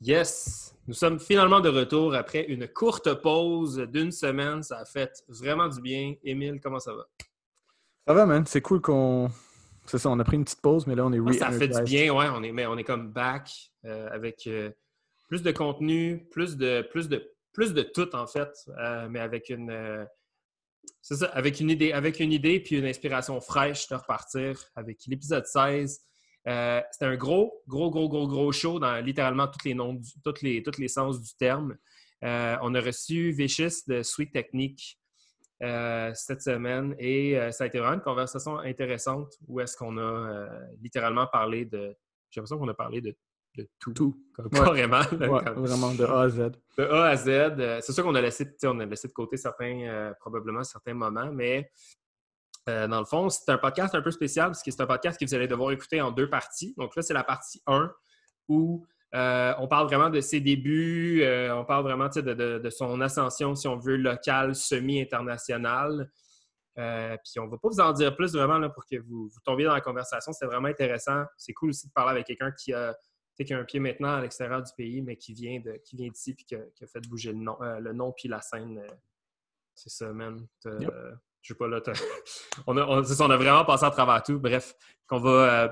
Yes! Nous sommes finalement de retour après une courte pause d'une semaine. Ça a fait vraiment du bien. Émile, comment ça va? Ça va, man. C'est cool qu'on. C'est ça, on a pris une petite pause, mais là, on est re Ça fait du bien, ouais. On est, mais on est comme back euh, avec euh, plus de contenu, plus de, plus de, plus de tout, en fait, euh, mais avec une. c'est ça, avec une idée, avec une idée puis une inspiration fraîche de repartir avec l'épisode 16 euh, c'était un gros, gros, gros, gros, gros show dans littéralement tous les noms, toutes les, tous les sens du terme. Euh, on a reçu Vicious de Sweet Technique euh, cette semaine et ça a été vraiment une conversation intéressante où est-ce qu'on a littéralement parlé de. J'ai l'impression qu'on a parlé de, de tout. Tout. Carrément. Vraiment, de A à Z. De A à Z. C'est sûr qu'on a laissé, on a laissé de côté certains, probablement certains moments, mais euh, dans le fond, c'est un podcast un peu spécial parce que c'est un podcast que vous allez devoir écouter en deux parties. Donc là, c'est la partie 1 où euh, on parle vraiment de ses débuts, euh, on parle vraiment de, son ascension, si on veut, locale, semi-internationale. puis on ne va pas vous en dire plus vraiment là, pour que vous, tombiez dans la conversation. C'est vraiment intéressant. C'est cool aussi de parler avec quelqu'un qui a, un pied maintenant à l'extérieur du pays, mais qui vient de qui vient d'ici et qui, a fait bouger le nom, le nom puis la scène. c'est ça, man je sais pas là. on, a, on, a vraiment passé à travers tout. Bref, on va, euh,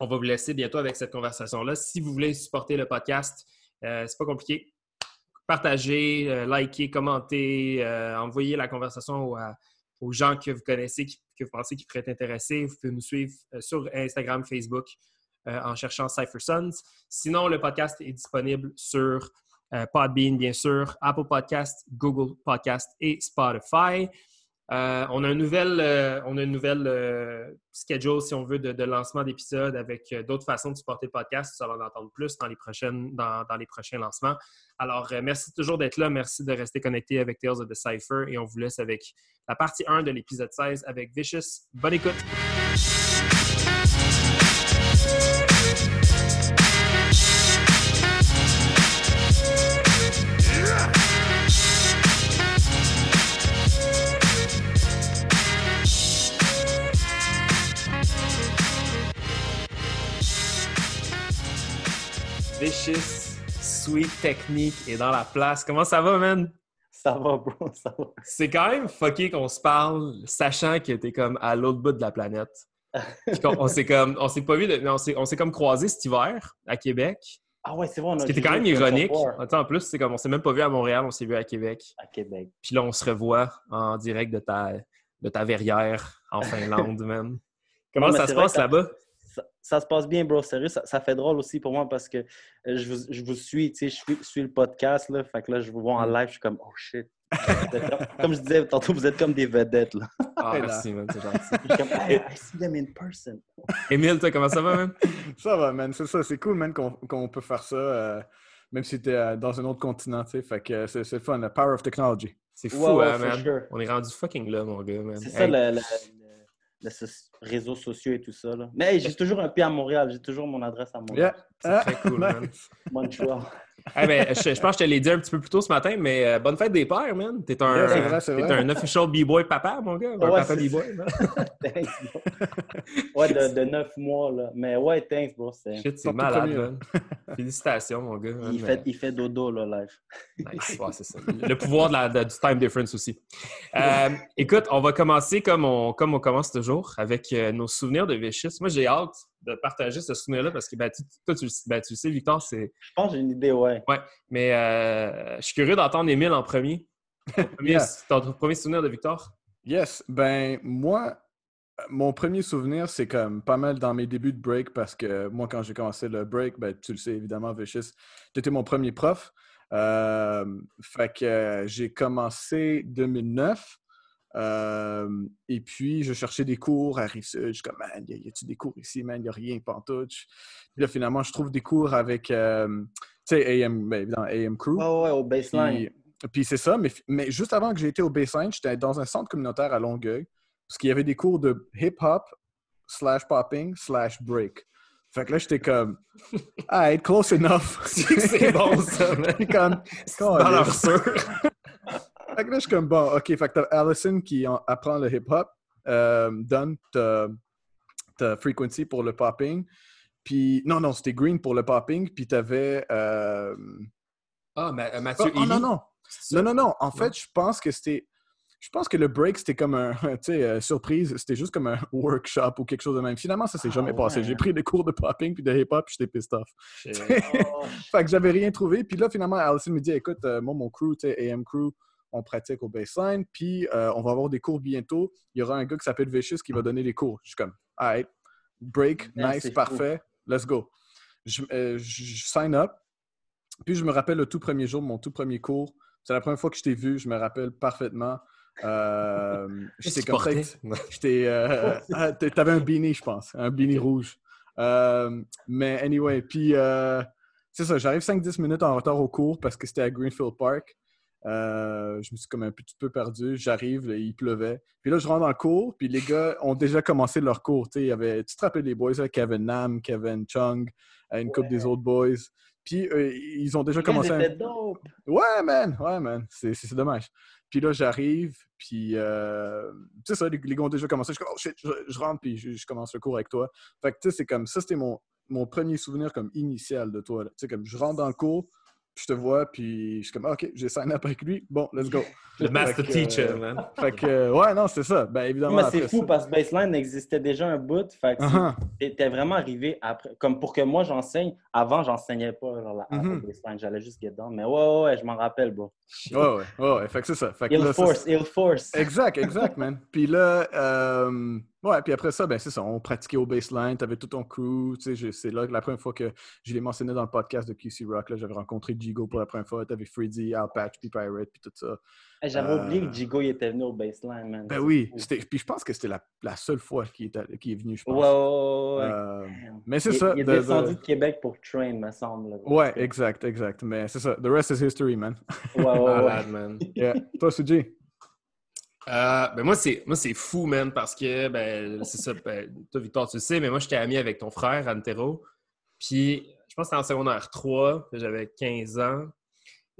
on va vous laisser bientôt avec cette conversation-là. Si vous voulez supporter le podcast, euh, c'est pas compliqué. Partagez, euh, likez, commentez, envoyez la conversation aux, gens que vous connaissez, que vous pensez qui pourraient être intéressés. Vous pouvez nous suivre sur Instagram, Facebook en cherchant Cypher Sons. Sinon, le podcast est disponible sur Podbean, bien sûr, Apple Podcast, Google Podcast et Spotify. Euh, on a euh, on a une nouvelle euh, schedule, si on veut, de, lancement d'épisodes avec d'autres façons de supporter le podcast. Vous allez en entendre plus dans les, prochaines, dans, les prochains lancements. Alors, merci toujours d'être là. Merci de rester connecté avec Tales of the Cypher. Et on vous laisse avec la partie 1 de l'épisode 16 avec Vicious. Bonne écoute! Vicious Sweet Technique est dans la place. Comment ça va, man? Ça va, bro, ça va. C'est quand même fucké qu'on se parle, sachant que t'es comme à l'autre bout de la planète. on, s'est comme, on s'est pas vu, mais on s'est comme croisé cet hiver à Québec. Ah ouais, c'est. On a Ce qui était quand même ironique. en plus, c'est comme on s'est même pas vu à Montréal, on s'est vu à Québec. À Québec. Puis là, on se revoit en direct de ta, de ta verrière en Finlande, man. Comment ça se passe là-bas? Ça se passe bien, bro. Sérieux, ça, fait drôle aussi pour moi parce que euh, je vous, je vous suis, tu sais, je suis, le podcast, là. Fait que là, je vous vois en mm. live, je suis comme, oh shit. comme je disais tantôt, vous êtes comme des vedettes, là. Ah, merci, man, c'est gentil. Je suis comme, I see them in person. Émile, toi, comment ça va, man? Ça va, man. C'est ça, c'est cool, man, qu'on peut faire ça, euh, même si tu es euh, dans un autre continent, tu sais. Fait que c'est fun, the power of technology. C'est fou, hein, man. On est rendu fucking là, mon gars, man. C'est ça, le les réseaux sociaux et tout ça. Là. Mais j'ai toujours un pied à Montréal. J'ai toujours mon adresse à Montréal. C'est très cool, man. Bonne choix. Ben, je, je, pense que je te l'ai dit un petit peu plus tôt ce matin, mais euh, bonne fête des pères, man. T'es un, un official B-boy papa, mon gars. Un papa B-boy. ouais, de, de 9 mois, là. Mais ouais, thanks, bro. Shit, c'est malade, man. Félicitations, mon gars. il, fait, il fait dodo, là, live. Nice, ouais, c'est ça. Le pouvoir de la, du time difference aussi. Euh, écoute, on va commencer comme on, comme on commence toujours, avec euh, nos souvenirs de Vicious. Moi, j'ai hâte de partager ce souvenir-là parce que ben, toi, tu, ben, tu, le sais, Victor, c'est. Je pense que j'ai une idée, ouais. Ouais, mais euh, je suis curieux d'entendre Émile en premier. Ton premier, souvenir de Victor? Yes. Ben, moi, mon premier souvenir, c'est comme pas mal dans mes débuts de break parce que moi, quand j'ai commencé le break, ben, tu le sais évidemment, Vicious, tu mon premier prof. Euh, fait que j'ai commencé 2009 et puis, je cherchais des cours à Rive-Sud. Je suis comme, man, y a-tu des cours ici, man? N'y a rien, pantoute. Puis là, finalement, je trouve des cours avec, tu sais, AM, ben, AM Crew. Oh, ouais, au baseline. Puis, c'est ça, mais, mais juste avant que j'ai été au baseline, j'étais dans un centre communautaire à Longueuil, parce qu'il y avait des cours de hip-hop, slash popping, slash break. Fait que là, j'étais comme, ah, close enough. c'est bon, ça, man. comme, dans leur fait que là, je suis comme, bon, OK, fait que t'as Allison qui apprend le hip-hop, euh, donne ta, frequency pour le popping. Puis, non, non, c'était green pour le popping. Puis, t'avais. Euh... Ah, Ma- Mathieu Oh, non, non. Non, non, non. En fait, je pense que c'était. Je pense que le break, c'était comme un. Tu sais, euh, surprise, c'était juste comme un workshop ou quelque chose de même. Finalement, ça s'est Ah, jamais passé. J'ai pris des cours de popping puis de hip-hop, puis j'étais pissed off. Oh, fait que j'avais rien trouvé. Puis là, finalement, Allison me dit écoute, euh, moi, mon crew, tu sais, AM crew, on pratique au baseline, puis euh, on va avoir des cours bientôt. Il y aura un gars qui s'appelle Vicious qui va donner les cours. Je suis comme, alright, break, Man, nice, parfait, let's go. Je, euh, je- je sign up. Puis je me rappelle le tout premier jour, mon tout premier cours. C'est la première fois que je t'ai vu, je me rappelle parfaitement. Euh, j'étais comme? J'étais. euh, ah, T'avais un beanie, je pense. Un beanie rouge. Euh, mais anyway, puis c'est ça, j'arrive 5-10 minutes en retard au cours parce que c'était à Greenfield Park. Euh, je me suis comme un petit peu perdu. J'arrive, il pleuvait. Puis là, je rentre le cours, puis les gars ont déjà commencé leur cours. Il y avait, tu te rappelles les boys, là, Kevin Nam, Kevin Chung, euh, une couple Ouais. des autres boys. Puis euh, ils ont déjà les gars, commencé ils un- dope. Ouais, man, ouais, man. C'est dommage. Puis là, j'arrive, puis euh, tu sais ça, les, les gars ont déjà commencé. Je, oh shit, je, je rentre, puis je, je commence le cours avec toi. Fait que tu sais, c'est comme ça, c'était mon, mon premier souvenir comme initial de toi. Tu sais, comme je rentre dans le cours, je te vois, puis je suis comme, Ah, ok, j'ai sign up avec lui. Bon, let's go. Le master que, teacher, euh, man. Fait que, euh, ouais, non, c'est ça. Ben évidemment. Mais c'est fou ça- parce que Baseline existait déjà un bout. Fait que t'es vraiment arrivé après. Comme pour que moi j'enseigne, avant j'enseignais pas genre, la app Mhm. Baseline, j'allais juste get down. Mais ouais, ouais, ouais, je m'en rappelle, bro. Ouais, ouais, ouais, ouais. Fait que c'est ça. Fait que Il là, force, il force. Exact, exact, man. Puis là, euh, ouais, puis après ça, ben c'est ça, on pratiquait au baseline, t'avais tout ton crew, tu sais, c'est là que la première fois que je l'ai mentionné dans le podcast de QC Rock, là, j'avais rencontré Jigo pour la première fois, t'avais Freddy, Alpatch, puis Pirate, puis tout ça. J'avais Euh, oublié que Jigo il était venu au Baseline, man. Ben oui, puis je pense que c'était la, la seule fois qu'il est, est venu, je pense. ouais, ouais. ouais. Euh, mais c'est ça. Il est de- de- descendu de Québec pour Train, me semble. là. Ouais, exact, exact. Mais c'est ça. The rest is history, man. Ouais, ouais, ouais. Malade, man. Yeah. Toi, Suji? Euh, ben moi, c'est moi c'est fou, man, parce que ben, c'est ça. Ben, toi, Victor, tu le sais, mais moi, j'étais ami avec ton frère, Antero. Puis, je pense que c'était en secondaire 3, j'avais 15 ans.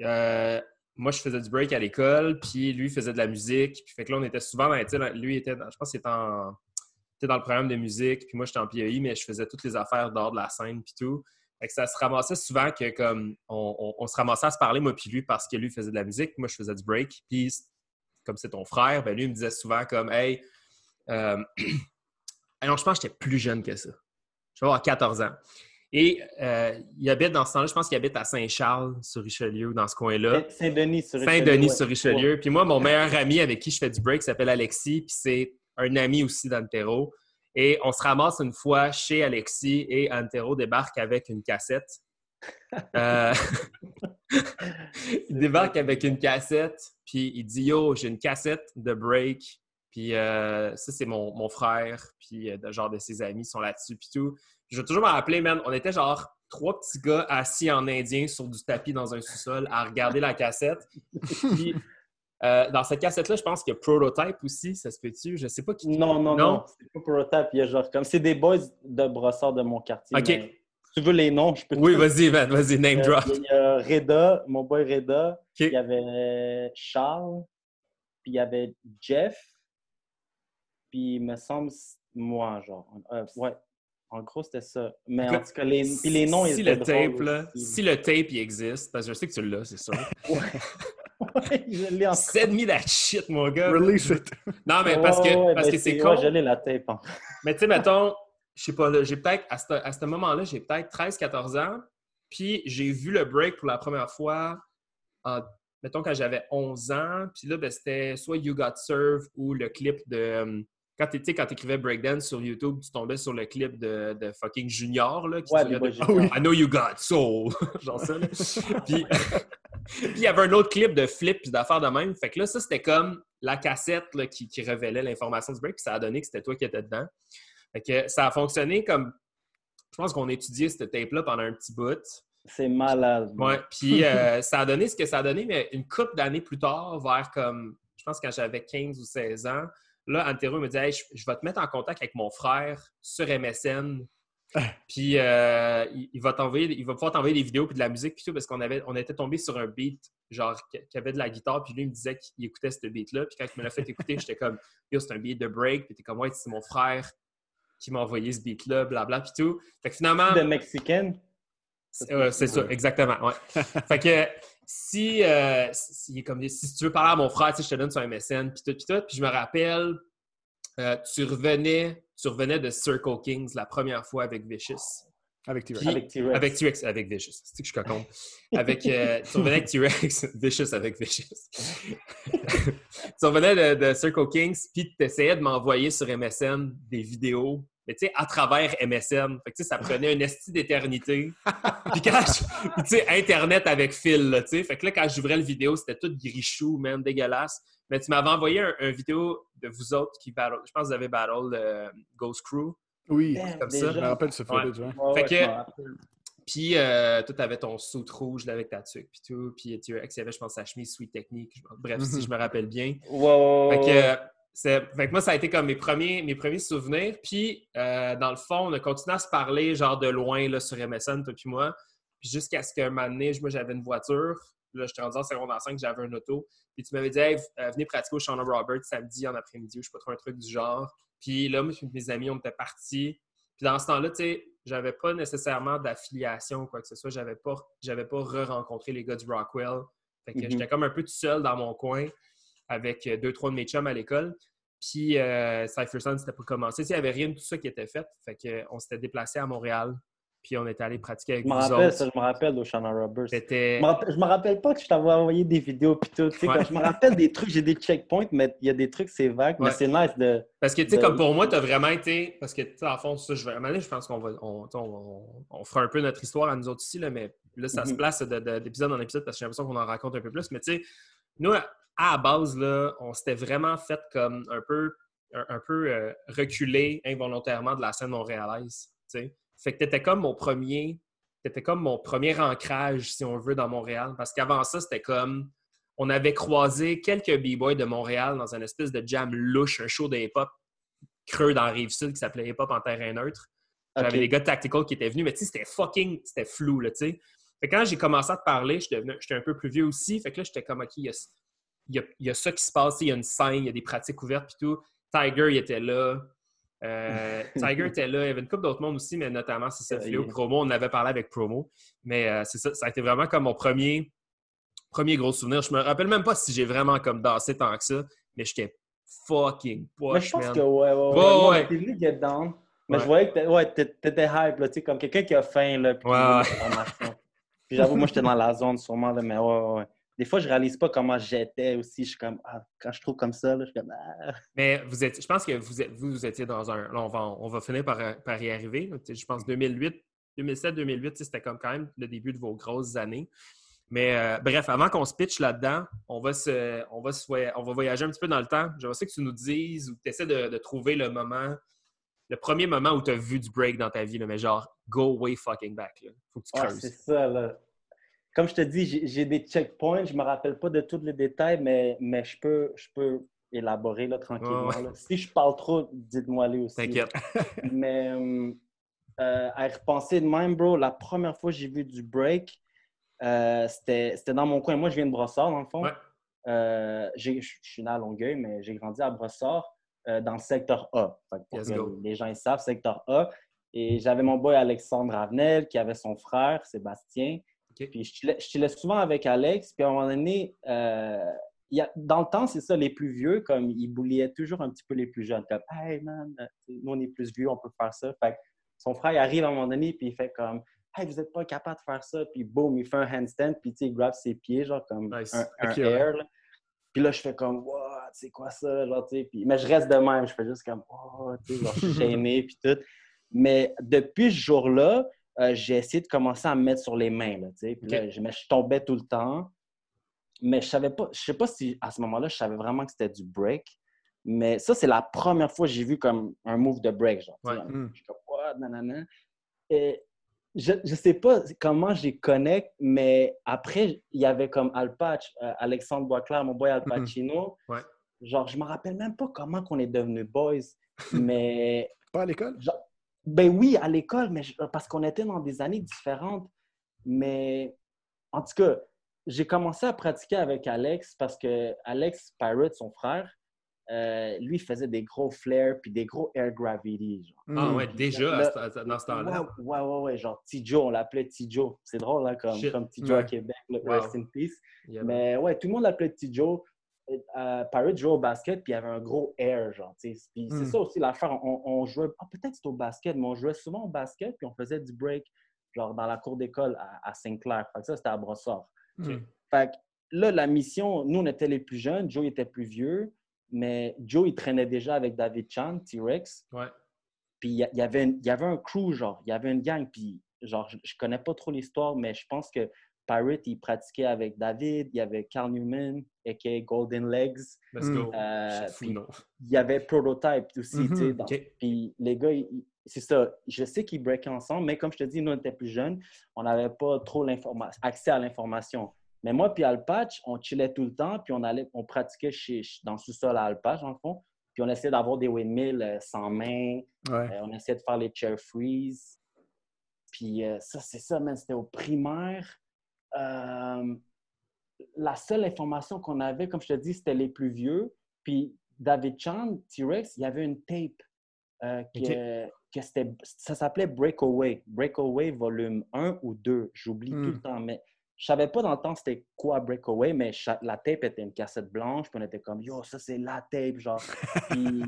Euh, moi, je faisais du break à l'école, puis lui faisait de la musique. Puis, fait que là, on était souvent, sais, lui était, dans- je pense qu'il était, était dans le programme de musique, puis moi, j'étais en PAI, mais je faisais toutes les affaires dehors de la scène, puis tout. Fait que ça se ramassait souvent que, comme, on, se ramassait à se parler, moi, puis lui, parce que lui faisait de la musique, moi, je faisais du break. Puis, comme c'est ton frère, ben lui, il me disait souvent, comme, hey, euh... alors, je pense que j'étais plus jeune que ça. Je vais avoir 14 ans. Et euh, il habite dans ce temps-là, je pense qu'il habite à Saint-Charles, sur Richelieu, dans ce coin-là. Saint-Denis sur Richelieu. Saint-Denis sur Richelieu. Puis moi, mon meilleur ami avec qui je fais du break s'appelle Alexis, puis c'est un ami aussi d'Antero. Et on se ramasse une fois chez Alexis et Antero débarque avec une cassette. Euh, il débarque avec une cassette, puis il dit Yo, j'ai une cassette de break. Puis euh, ça, c'est mon, mon frère, puis euh, de- genre de ses amis sont là-dessus, puis tout. Je vais toujours me rappeler, man, on était genre trois petits gars assis en indien sur du tapis dans un sous-sol à regarder la cassette. Puis, euh, dans cette cassette-là, je pense qu'il y a Prototype aussi, ça se peut-tu? Je sais pas qui. Non, non, Non? non. C'est pas Prototype. Il y a genre comme. C'est des boys de brossard de mon quartier. Ok. mais tu veux les noms, je peux te Oui, vas-y, man, vas-y, name Euh, drop. Il y a Reda, mon boy Reda. Il y avait Charles. Puis il y avait Jeff. Puis il me semble moi, genre. Euh, ouais. En gros, c'était ça. Mais en tout cas, les, puis les noms, ils si étaient le tape, là, si le tape il existe, parce que je sais que tu l'as, c'est sûr. Ouais, je l'ai en Send me that shit, mon gars. Release it. Non, mais parce que, Ouais, parce que c'est con. je l'ai la tape. hein. Mais tu sais, mettons, je sais pas, là, j'ai peut-être, à ce, à ce moment-là, j'ai peut-être 13-14 ans, puis j'ai vu le break pour la première fois, en- mettons, quand j'avais 11 ans, puis là, ben, c'était soit You Got Served ou le clip de... euh, Quand tu quand écrivais breakdance sur YouTube, tu tombais sur le clip de, de fucking Junior, là, qui Ouais, de- Ah oui. I know you got soul. Genre ça, puis il y avait un autre clip de flip puis d'affaires de même. Fait que là, ça, c'était comme la cassette là, qui, qui révélait l'information du break. Puis ça a donné que c'était toi qui étais dedans. Fait que ça a fonctionné comme. Je pense qu'on a étudié cette tape-là pendant un petit bout. C'est malade. Ouais. Puis euh, ça a donné ce que ça a donné, mais une couple d'années plus tard, vers comme. Je pense quand j'avais 15 ou 16 ans, là, Antero me dit Hey, je, je vais te mettre en contact avec mon frère sur MSN. Puis euh, il, il va t'envoyer, il va pouvoir t'envoyer des vidéos puis de la musique puis tout parce qu'on avait, on était tombé sur un beat genre qui qui avait de la guitare puis lui il me disait qu'il écoutait ce beat là puis quand il me l'a fait écouter j'étais comme yo c'est un beat de break puis t'es comme ouais c'est mon frère qui m'a envoyé ce beat-là, blabla, puis tout. Fait que finalement. De mexicaine? C'est ça, exactement. Ouais. fait que si, euh, si, comme, si tu veux parler à mon frère, je te donne son MSN, puis tout, puis tout. Puis je me rappelle, euh, tu, revenais, tu revenais de Circle Kings la première fois avec Vicious. Avec T-Rex. Avec T-Rex. Avec Vicious. C'est que je suis cocon. Avec, euh, tu revenais avec T-Rex, Vicious avec Vicious. tu revenais de, de Circle Kings, puis tu essayais de m'envoyer sur MSN des vidéos mais tu sais, à travers MSN. Fait que, ça prenait une esti d'éternité. Puis quand tu sais, Internet avec fil, tu sais. Fait que là, quand j'ouvrais le vidéo, c'était tout grichou, même dégueulasse. Mais tu m'avais envoyé un, vidéo de vous autres qui battle. Je pense que vous avez battle euh, Ghost Crew. Oui, comme ça. Je me rappelle ce footage, ouais. fait que, puis, euh, toi, t'avais ton saut rouge là, avec ta tuque, puis tout. Puis, tu avais, je pense, sa chemise Sweet Technique. Bref, si je me rappelle bien. Fait que, fait que moi, ça a été comme mes premiers, mes premiers souvenirs. Puis, euh, dans le fond, on a continué à se parler, genre de loin, là, sur MSN, toi puis moi. Puis jusqu'à ce qu'un moment donné, moi, j'avais une voiture. Là, j'étais rendu en secondaire 5, j'avais un auto. Puis tu m'avais dit, hey, euh, venez pratiquer au Shauna Roberts samedi en après-midi, ou je sais pas trop, un truc du genre. Puis là, moi, mes amis, on était partis. Puis dans ce temps-là, tu sais, j'avais pas nécessairement d'affiliation ou quoi que ce soit. J'avais pas, j'avais pas re-rencontré les gars du Rockwell. Fait que mm-hmm. j'étais comme un peu tout seul dans mon coin avec deux, trois de mes chums à l'école. Puis euh, Cypher Sun, c'était pour commencer. Il n'y avait rien de tout ça qui était fait. Fait qu'on s'était déplacé à Montréal. Puis on était allé pratiquer avec je vous rappelle, Ça, je me rappelle au Shannon Roberts. Je me, me rappelle pas que je t'avais envoyé des vidéos puis tout. je me rappelle des trucs, j'ai des checkpoints, mais il y a des trucs, c'est vague, mais c'est nice de. Parce que, tu sais, comme pour moi, tu as vraiment été. Parce que, tu sais, en fond, ça, je vais. je pense qu'on va. On, on, fera un peu notre histoire à nous autres ici, là, mais là, ça se mhm. place d'épisode en épisode parce que j'ai l'impression qu'on en raconte un peu plus. Mais, tu sais, nous, à la base, là, on s'était vraiment fait comme un peu, un, peu euh, reculé involontairement de la scène montréalaise. T'sais. Fait que t'étais comme mon premier, étais comme mon premier ancrage, si on veut, dans Montréal. Parce qu'avant ça, c'était comme on avait croisé quelques b-boys de Montréal dans un espèce de jam louche, un show de hip-hop creux dans la Rive-Sud qui s'appelait Hip-Hop en terrain neutre. J'avais des gars de Tactical qui étaient venus, mais tu sais, c'était fucking, c'était flou, là, tu sais. Fait que quand j'ai commencé à te parler, j'étais un peu plus vieux aussi. Fait que là, j'étais comme, OK, il y, a, ça qui se passe, il y a une scène, il y a des pratiques ouvertes et tout. Tiger, il était là. Euh, Tiger était là. Il y avait une couple d'autres mondes aussi, mais notamment, c'est ça, Fléau Promo. On avait parlé avec Promo. Mais euh, c'est ça, ça a été vraiment comme mon premier, premier gros souvenir. Je me rappelle même pas si j'ai vraiment comme dansé tant que ça, mais j'étais fucking poche, Mais je pense que ouais, ouais, ouais. T'es venu get down. Mais je voyais que t'étais hype, là, comme quelqu'un qui a faim, là. Puis, ouais, puis j'avoue, moi, j'étais dans la zone sûrement, là, mais ouais, ouais des fois, je réalise pas comment j'étais aussi. Je suis comme, ah, quand je trouve comme ça, là, je suis comme, ah. Mais vous êtes, je pense que vous, êtes, vous, étiez dans un. Là, on va, on va finir par, par y arriver. Je pense 2008, 2007-2008, c'était comme quand même le début de vos grosses années. Mais euh, bref, avant qu'on se pitch là-dedans, on va se, on va on va voyager un petit peu dans le temps. J'aimerais que tu nous dises ou que tu essaies de, trouver le moment, le premier moment où tu as vu du break dans ta vie, mais genre, go way fucking back. Là. Faut que tu creuses. c'est ça, là comme je te dis, j'ai des checkpoints. Je ne me rappelle pas de tous les détails, mais, mais je, peux, je peux élaborer là, tranquillement. Si je parle trop, dites-moi les aussi. T'inquiète. mais euh, euh, à y repenser de même, bro, la première fois que j'ai vu du break, euh, c'était dans mon coin. Moi, je viens de Brossard, dans le fond. je suis né à Longueuil, mais j'ai grandi à Brossard, dans le secteur A. les gens ils savent, secteur A. Et j'avais mon boy Alexandre Avenel qui avait son frère, Sébastien. Puis je laisse souvent avec Alex. Puis à un moment donné, euh, y a, dans le temps, c'est ça, les plus vieux, comme ils bouliaient toujours un petit peu les plus jeunes. Comme, hey man, nous on est plus vieux, on peut faire ça. Fait son frère il arrive à un moment donné, puis il fait comme, hey, vous n'êtes pas capable de faire ça. Puis boum, il fait un handstand, puis il grab ses pieds, genre comme un, air. Puis là, je fais comme, what, c'est quoi ça? Genre, puis, mais je reste de même, je fais juste comme, oh, tu sais, genre, je suis gêné, puis tout. Mais depuis ce jour-là, euh, j'ai essayé de commencer à me mettre sur les mains. Là, je, tombais tout le temps. Mais je savais pas, je sais pas si à ce moment-là, je savais vraiment que c'était du break. Mais ça, c'est la première fois que j'ai vu comme un move de break. Genre, hmm. Je suis comme, what, nanana. Et je ne sais pas comment j'y connecte, mais après, il y avait comme Alpatch, euh, Alexandre Boisclair, mon boy Al hmm. Pacino. Genre, je me rappelle même pas comment qu'on est devenus boys, mais... pas à l'école? Ben oui, à l'école, mais parce qu'on était dans des années différentes. Mais en tout cas, j'ai commencé à pratiquer avec Alex parce que Alex Pirate, son frère, euh, lui, il faisait des gros flares puis des gros air gravity. Genre. Ah ouais, déjà Là- à ce- dans ce temps-là. Ouais, ouais, ouais, ouais, genre Tijo, on l'appelait Tijo. C'est drôle, là, comme, Shit. comme Tijo à. Québec, Wow. rest in peace. Yeah, Mais ouais, tout le monde l'appelait Tijo. Euh, Pirate jouait au basket, puis il y avait un gros air, genre. Puis c'est Mm. ça aussi l'affaire. On, on jouait, ah, peut-être c'était au basket, mais on jouait souvent au basket, puis on faisait du break, genre dans la cour d'école à, à Saint-Clair. Fait que ça, c'était à Brossard. Ok. Mm. Fait que là, la mission, nous, on était les plus jeunes, Joe était plus vieux, mais Joe, il traînait déjà avec David Chan, T-Rex. Ouais. Puis il y, a- il y avait une- il y avait un crew, genre, il y avait une gang, puis genre, je, je connais pas trop l'histoire, mais je pense que Pirate, il pratiquait avec David, il y avait Carl Newman, a.k.a. Golden Legs, Let's go. euh, fou, non. il y avait Prototype aussi, tu sais. Mhm. Puis les gars, c'est ça, je sais qu'ils breakaient ensemble, mais comme je te dis, nous, on était plus jeunes, on n'avait pas trop accès à l'information. Mais moi puis Alpatch, on chillait tout le temps, puis on allait, on pratiquait chez, dans le sous-sol à Alpatch, le fond. Puis on essayait d'avoir des windmills euh, sans main, Ouais. euh, on essayait de faire les chair freeze. Puis euh, ça, c'est ça, man. C'était au primaire. Euh, la seule information qu'on avait, comme je te dis, c'était les plus vieux. Puis David Chan, T-Rex, il y avait une tape euh, que, que c'était, ça s'appelait Breakaway. Breakaway volume 1 ou 2. J'oublie Hmm. tout le temps. Mais je savais pas dans le temps c'était quoi Breakaway, mais la tape était une cassette blanche. Puis on était comme, yo, ça c'est la tape. Genre. Puis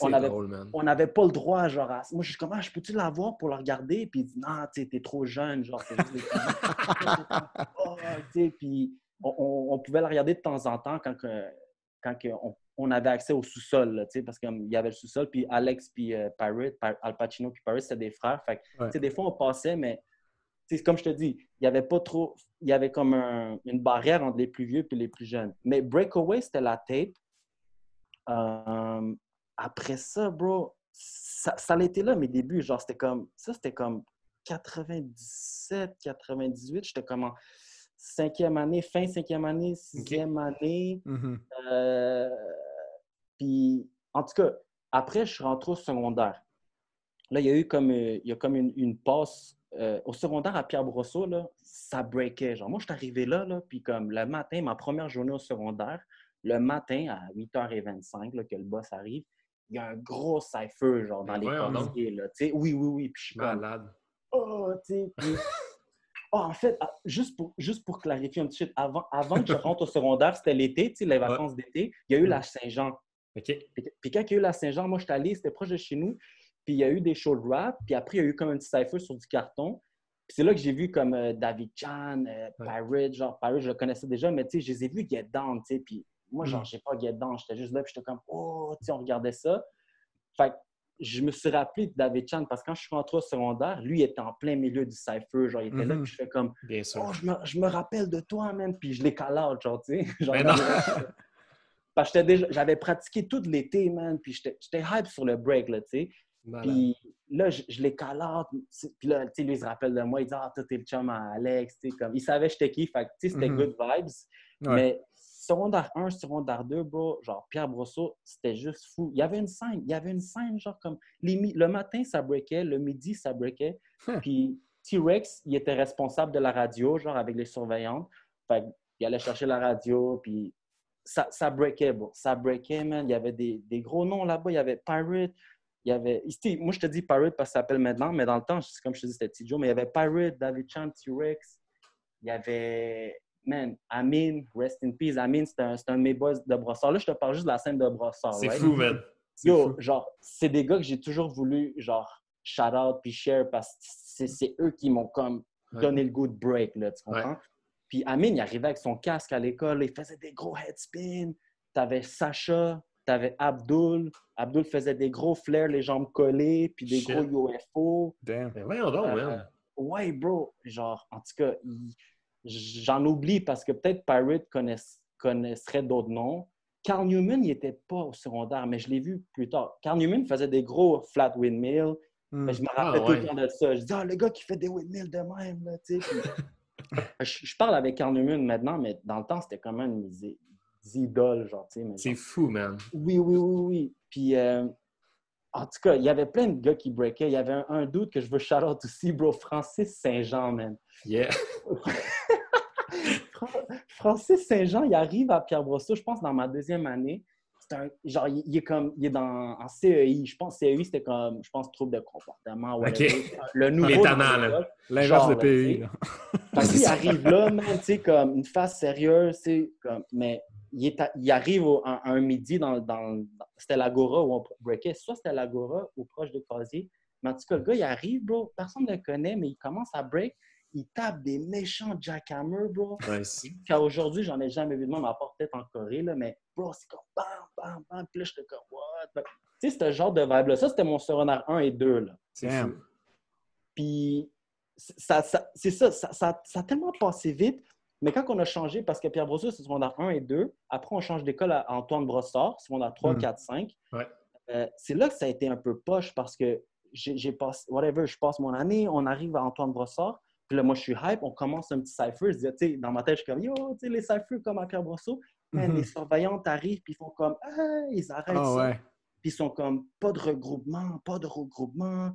on avait- drôle, man. on n'avait pas le droit, genre, à- moi, je suis comme, ah, je peux-tu l'avoir pour la regarder? Puis il dit, non, tu sais, t'es trop jeune, genre, Oh, sais, puis on, on- on pouvait la regarder de temps en temps quand, que- quand que on, on avait accès au sous-sol, tu sais, parce qu'il y avait le sous-sol, puis Alex, puis euh, Pirate, Pir- Al Pacino, puis Pirate, c'était des frères. Fait que, Ouais. tu sais, des fois, on passait, mais comme je te dis, il y avait pas trop, il y avait comme un- une barrière entre les plus vieux et les plus jeunes. Mais Breakaway, c'était la tape. Euh, après ça, bro, ça, ça a été là mes débuts. Genre, c'était comme, ça, c'était comme 97, 98. J'étais comme en cinquième année, fin cinquième année, sixième année. Mhm. Euh, puis, en tout cas, après, je suis rentré au secondaire. Là, il y a eu comme, euh, il y a comme une, une passe. euh, au secondaire, à Pierre Brosseau, là, ça breakait. Genre, moi, je suis arrivé là, là puis comme le matin, ma première journée au secondaire, le matin à 8h25, là, que le boss arrive, il y a un gros cypher, genre, dans Mais les casiers, là. Tu sais, oui, oui, oui. Puis je suis comme, Malade. oh, tu sais. puis- Oh, en fait, ah, juste pour, juste pour clarifier un petit shit, avant, avant que je rentre au secondaire, c'était l'été, tu sais, les vacances d'été, il y a eu la Saint-Jean. OK. Puis, puis quand il y a eu la Saint-Jean, moi, je suis allé, c'était proche de chez nous, puis il y a eu des shows de rap, puis après, il y a eu comme un petit cypher sur du carton. Puis c'est là que j'ai vu comme euh, David Chan, euh. Pirate, genre, Pirate, je le connaissais déjà, mais tu sais, je les ai vus Get Down, tu sais, puis moi, genre, Mm. j'ai pas Get Down, j'étais juste là, puis j'étais comme, oh, tu sais, on regardait ça. Fait que je me suis rappelé de David Chan parce que quand je suis rentré au secondaire, lui, il était en plein milieu du cypher, genre, il était là, Mhm. puis je fais comme, Bien sûr. Oh, je me, je me rappelle de toi, man. Puis je l'ai out, genre, tu sais. Genre, les- Parce que j'avais pratiqué tout l'été, man. Puis j'étais hype sur le break, là, tu sais. Puis là, je, je out. C'est- Puis là, tu sais, lui, il se rappelle de moi. Il dit, ah, toi, t'es le chum à Alex. Comme, il savait que j'étais qui. Fait que, tu sais, c'était Mhm. good vibes. Ouais. Mais secondaire 1, secondaire 2, bro, genre Pierre Brosseau, c'était juste fou. Il y avait une scène, il y avait une scène, genre comme les le matin, ça breakait, le midi, ça breakait. Puis T-Rex, il était responsable de la radio, genre avec les surveillantes. Fait il allait chercher la radio, puis ça, ça breakait, bro. Ça breakait, man. Il y avait des, des gros noms là-bas. Il y avait Pirate, il y avait. Moi, je te dis Pirate parce que ça s'appelle maintenant, mais dans le temps, comme je te dis, c'était T-Joe, mais il y avait Pirate, David Chan, T-Rex. Il y avait, man, Amin, rest in peace. Amin, c'est un, un de mes boys de Brossard. Là, je te parle juste de la scène de Brossard. C'est right? fou, man. Yo, fou. genre, c'est des gars que j'ai toujours voulu, genre, shout out puis share parce que c'est eux qui m'ont comme Ouais. donné le goût de break, là, tu comprends? Ouais. Puis Amin, il arrivait avec son casque à l'école, il faisait des gros headspins. T'avais Sacha, t'avais Abdul. Abdul faisait des gros flares, les jambes collées, puis des Shit. gros UFO. Damn. Mais voyons donc, Euh, man. Ouais, bro. Genre, en tout cas, il- j'en oublie parce que peut-être Pirate connaisse- connaisserait d'autres noms. Carl Newman, il n'était pas au secondaire, mais je l'ai vu plus tard. Carl Newman faisait des gros flat windmills. Mm. Mais je me Ah, rappelle tout ouais. le temps de ça. Je dis, ah, le gars qui fait des windmills de même, là, tu sais. Puis, je, je parle avec Carl Newman maintenant, mais dans le temps, c'était quand même mes idoles, genre, tu sais. C'est fou, man. oui, oui, oui, oui. Puis, euh, en tout cas, il y avait plein de gars qui breakaient. Il y avait un, un dude que je veux shout out aussi, bro, Francis Saint-Jean, man. Yeah. Fran- Francis Saint-Jean, il arrive à Pierre Brosseau, je pense, dans ma deuxième année. c'est un. Genre, il, il est comme. Il est dans, en CEI. Je pense CEI, c'était comme. Je pense trouble de comportement. whatever. Le nouveau. L'inverse de là, PEI. tu sais. là. Fait que lui, il arrive là, man, tu sais, comme une face sérieuse, tu sais, comme, mais il, est à- il arrive au- à, à un midi dans, dans, dans- c'était l'Agora où on breakait, soit c'était l'Agora ou proche de Casier, mais en tout cas, le gars, il arrive, bro, personne ne le connaît, mais il commence à break, il tape des méchants jackhammers, bro. Nice. Aujourd'hui, j'en ai jamais vu de même, à part peut-être en Corée, là, mais bro, c'est comme bam, bam, bam, puis là, j'étais comme what? Que, Tu sais, ce genre de vibe-là, ça, c'était mon secondaire 1 et 2, là. C'est. Puis, ça, ça- c'est ça, ça, ça- ça a tellement passé vite. Mais quand on a changé, parce que Pierre Brossard, c'est secondaire 1 et 2, après on change d'école à Antoine Brossard, secondaire 3, Mm. 4, 5. Ouais. Euh, c'est là que ça a été un peu poche parce que j'ai j'ai passé, whatever, je passe mon année, on arrive à Antoine Brossard, puis là, moi, je suis hype, on commence un petit cypher. Je dis, tu sais, dans ma tête, je suis comme, yo, tu sais, les cyphers comme à Pierre Brossard, man, Mhm. les surveillantes arrivent, puis ils font comme, ah, ils arrêtent Ah ça. ouais. Puis ils sont comme, pas de regroupement, pas de regroupement,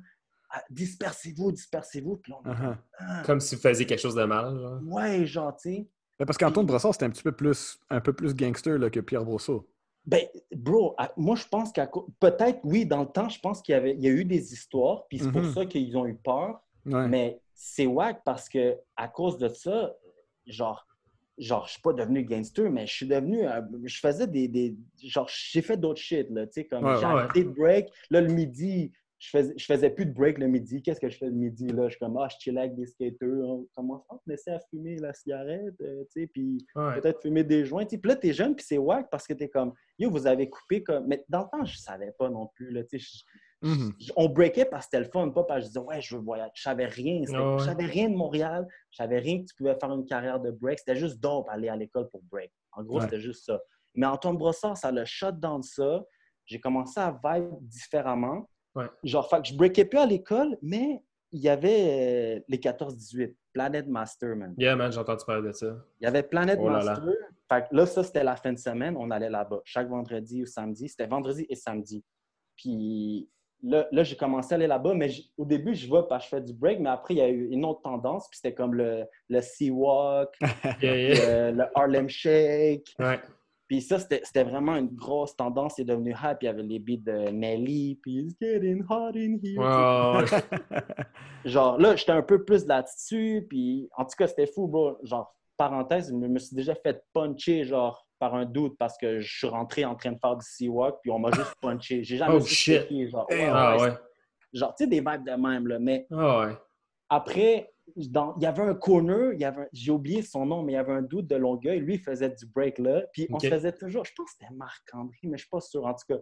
Ah, dispersez-vous, dispersez-vous. Puis là, on est Uh-huh. comme, ah, Comme si vous faisiez quelque chose de mal. Genre. ouais. Mais Parce qu'Antoine Brossard, c'était un petit peu plus, un peu plus gangster là, que Pierre Brosseau. Ben, bro, à- moi, je pense qu'à peut-être, oui, dans le temps, je pense qu'il y, avait, il y a eu des histoires, puis c'est pour Mhm. ça qu'ils ont eu peur. Ouais. Mais c'est wack parce que à cause de ça, genre, genre, je suis pas devenu gangster, mais je suis devenu, euh, je faisais des, des genre, j'ai fait d'autres shit là, tu sais, comme Ouais, j'ai ouais. arrêté de break. Là, le midi, je faisais, je faisais plus de break le midi. Qu'est-ce que je fais le midi là? Je suis comme, ah, je chill avec des skaters, on commence à me laisser à fumer la cigarette, euh, tu sais, puis Ouais. peut-être fumer des joints. tu sais. Puis là, t'es jeune, puis c'est wack parce que t'es comme, yo, vous avez coupé comme. Mais dans le temps, je savais pas non plus, là, tu sais. je- Mhm. je- On breakait parce que c'était le fun, pas parce que je disais, ouais, je veux voyager. Je savais rien. Je savais rien de Montréal. Je savais rien que tu pouvais faire une carrière de break. C'était juste dope aller à l'école pour break. En gros, Ouais. c'était juste ça. Mais Antoine Brossard, ça le shut down ça. J'ai commencé à vibe différemment. Ouais. Genre, fait que je breakais plus à l'école, mais il y avait euh, les 14-18, Planet Master, man. Yeah, man, j'ai entendu parler de ça. Il y avait Planet Oh là là. Master. Fait que là, ça, c'était la fin de semaine. On allait là-bas. Chaque vendredi ou samedi. C'était vendredi et samedi. Puis là, là j'ai commencé à aller là-bas. Mais au début, je vais parce que je fais du break. Mais après, il y a eu une autre tendance. Puis c'était comme le, le Sea Walk, Yeah, yeah. euh, le Harlem Shake. Ouais. Puis ça, c'était vraiment une grosse tendance. C'est devenu hype. Il y avait les beats de Nelly. Puis It's getting hot in here. Genre, là, j'étais un peu plus là-dessus, puis en tout cas, c'était fou, bro. Genre, parenthèse, je me suis déjà fait puncher, genre, par un doute parce que je suis rentré en train de faire du sea-walk, puis on m'a juste punché. J'ai jamais Oh, shit. qui, genre, ouais, Ah ouais, genre, tu sais, des vibes de même, là. Mais Ah ouais. après, dans- il y avait un corner, il y avait un- j'ai oublié son nom, mais il y avait un doute de Longueuil. Lui, il faisait du break là. Puis on se faisait toujours, je pense que c'était Marc-André, mais je suis pas sûr en tout cas.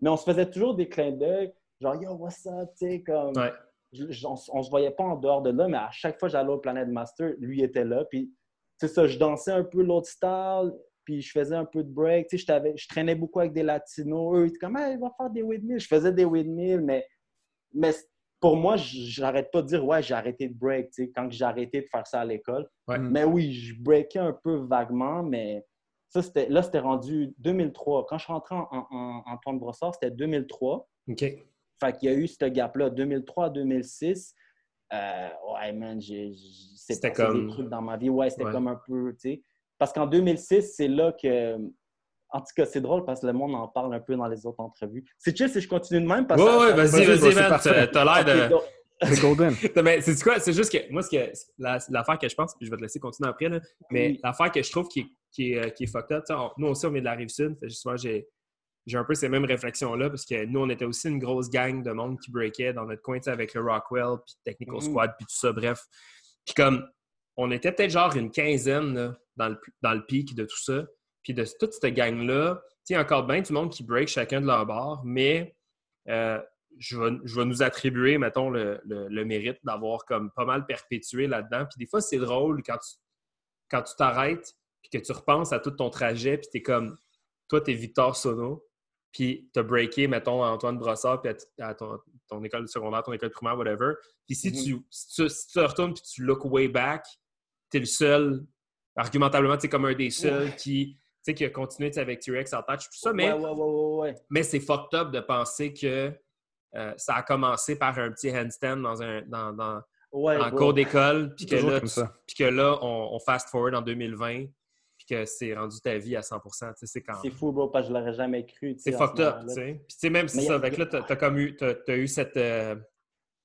Mais on se faisait toujours des clins d'œil, genre yo, what's up, tu sais, comme. Ouais. je- je- on, on se voyait pas en dehors de là, mais à chaque fois que j'allais au Planet Master, lui était là. Puis, c'est ça, je dansais un peu l'autre style, puis je faisais un peu de break. Tu sais, je, traînais beaucoup avec des latinos. Eux, ils étaient comme, hey, va faire des windmills. Je faisais des windmills, mais, mais pour moi, j'arrête pas de dire, ouais, j'ai arrêté de break, tu sais, quand j'ai arrêté de faire ça à l'école. Ouais. Mm. Mais oui, je breakais un peu vaguement, mais ça, c'était, là, c'était rendu 2003. Quand je suis rentré en, en, en Antoine Brossard, c'était 2003. OK. Fait qu'il y a eu ce gap-là, 2003-2006. Euh, ouais, man, j'ai, C'était comme- des trucs dans ma vie. Ouais, c'était Ouais. comme un peu, tu sais. Parce qu'en 2006, c'est là que... En tout cas, c'est drôle parce que le monde en parle un peu dans les autres entrevues. C'est chill si je continue de même parce Ouais, que... ouais, vas-y, Vas-y, man. T'as l'air de. C'est golden. Mais c'est quoi? C'est juste que moi, ce que la- l'affaire que je pense, puis je vais te laisser continuer après, là, mais Oui. l'affaire que je trouve qui est, qui est, euh, qui est fucked up, on- nous aussi, on vient de la rive sud, souvent, j'ai j'ai un peu ces mêmes réflexions-là, parce que nous, on était aussi une grosse gang de monde qui breakait dans notre coin, tu sais, avec le Rockwell, puis Technical Mhm. Squad, puis tout ça, bref. Puis comme, on était peut-être genre une quinzaine là, dans, le, dans le pic de tout ça. Puis de toute cette gang-là, tu sais, il y a encore bien du monde qui break chacun de leur bord, mais euh, je, vais, je vais nous attribuer, mettons, le, le- le mérite d'avoir comme pas mal perpétué là-dedans. Puis des fois, c'est drôle quand tu quand tu t'arrêtes puis que tu repenses à tout ton trajet, puis tu es comme, toi, tu es Victor Sono, puis tu as breaké, mettons, à Antoine Brossard, puis à, à ton, ton école secondaire, ton école primaire, whatever. Puis si, Mhm. tu, si, tu, si tu retournes puis tu look way back, tu es le seul, argumentablement, tu es comme un des seuls qui, tu sais, qui a continué avec T-Rex en touch, tout ça, mais, Ouais, ouais, ouais, ouais, ouais. mais c'est fucked up de penser que euh, ça a commencé par un petit handstand dans un, dans, dans, Ouais, en cours d'école, puis que, là, tu- que là, on, on fast forward en 2020, puis puis que c'est rendu ta vie à 100%. C'est quand... fou, bro, parce que je l'aurais jamais cru. C'est fucked up, tu sais. Puis, tu sais, même si ça, avec là, t'as comme eu, as, eu cette, euh,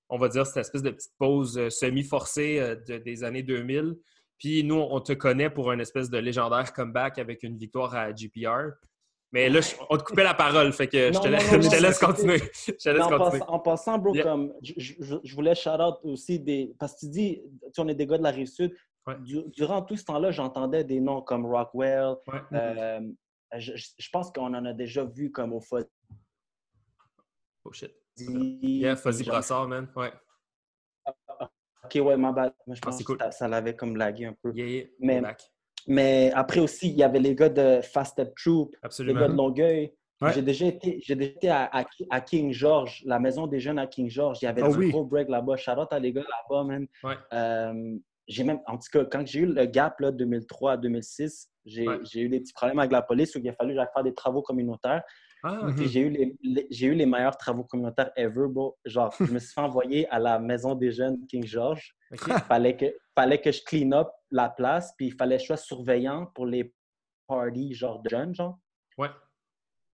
on va dire, cette espèce de petite pause euh, semi-forcée euh, des années 2000. Puis nous, on te connaît pour une espèce de légendaire comeback avec une victoire à GPR. Mais là, on te coupait la parole, fait que je, te laisse, continuer. En, passant, bro, comme je, voulais shout-out aussi des. Parce que tu dis, tu on est des gars de la rive sud. durant tout ce temps-là, j'entendais des noms comme Rockwell. Euh, je, pense qu'on en a déjà vu comme au foot. Oh shit. Yeah, Fuzzy Brassard, man. Ouais. Ok, ouais, ma bad. je ah, pense que ça, l'avait comme lagué un peu. mais, mais après aussi, il y avait les gars de Fast Step Troop, les gars de Longueuil. J'ai déjà été, j'ai déjà été à, à, King George, la maison des jeunes à King George. Il y avait oh, un gros break là-bas. Shout out à les gars là-bas, man. Euh, j'ai même, en tout cas, quand j'ai eu le gap là, 2003 à 2006, j'ai eu des petits problèmes avec la police où il a fallu faire des travaux communautaires. Ah, j'ai eu les, j'ai eu les meilleurs travaux communautaires ever, bro. Genre, je me suis fait envoyer à la maison des jeunes King George. Il fallait que, fallait que je clean up la place, puis il fallait que je sois surveillant pour les parties, genre, de jeunes, genre. Ouais.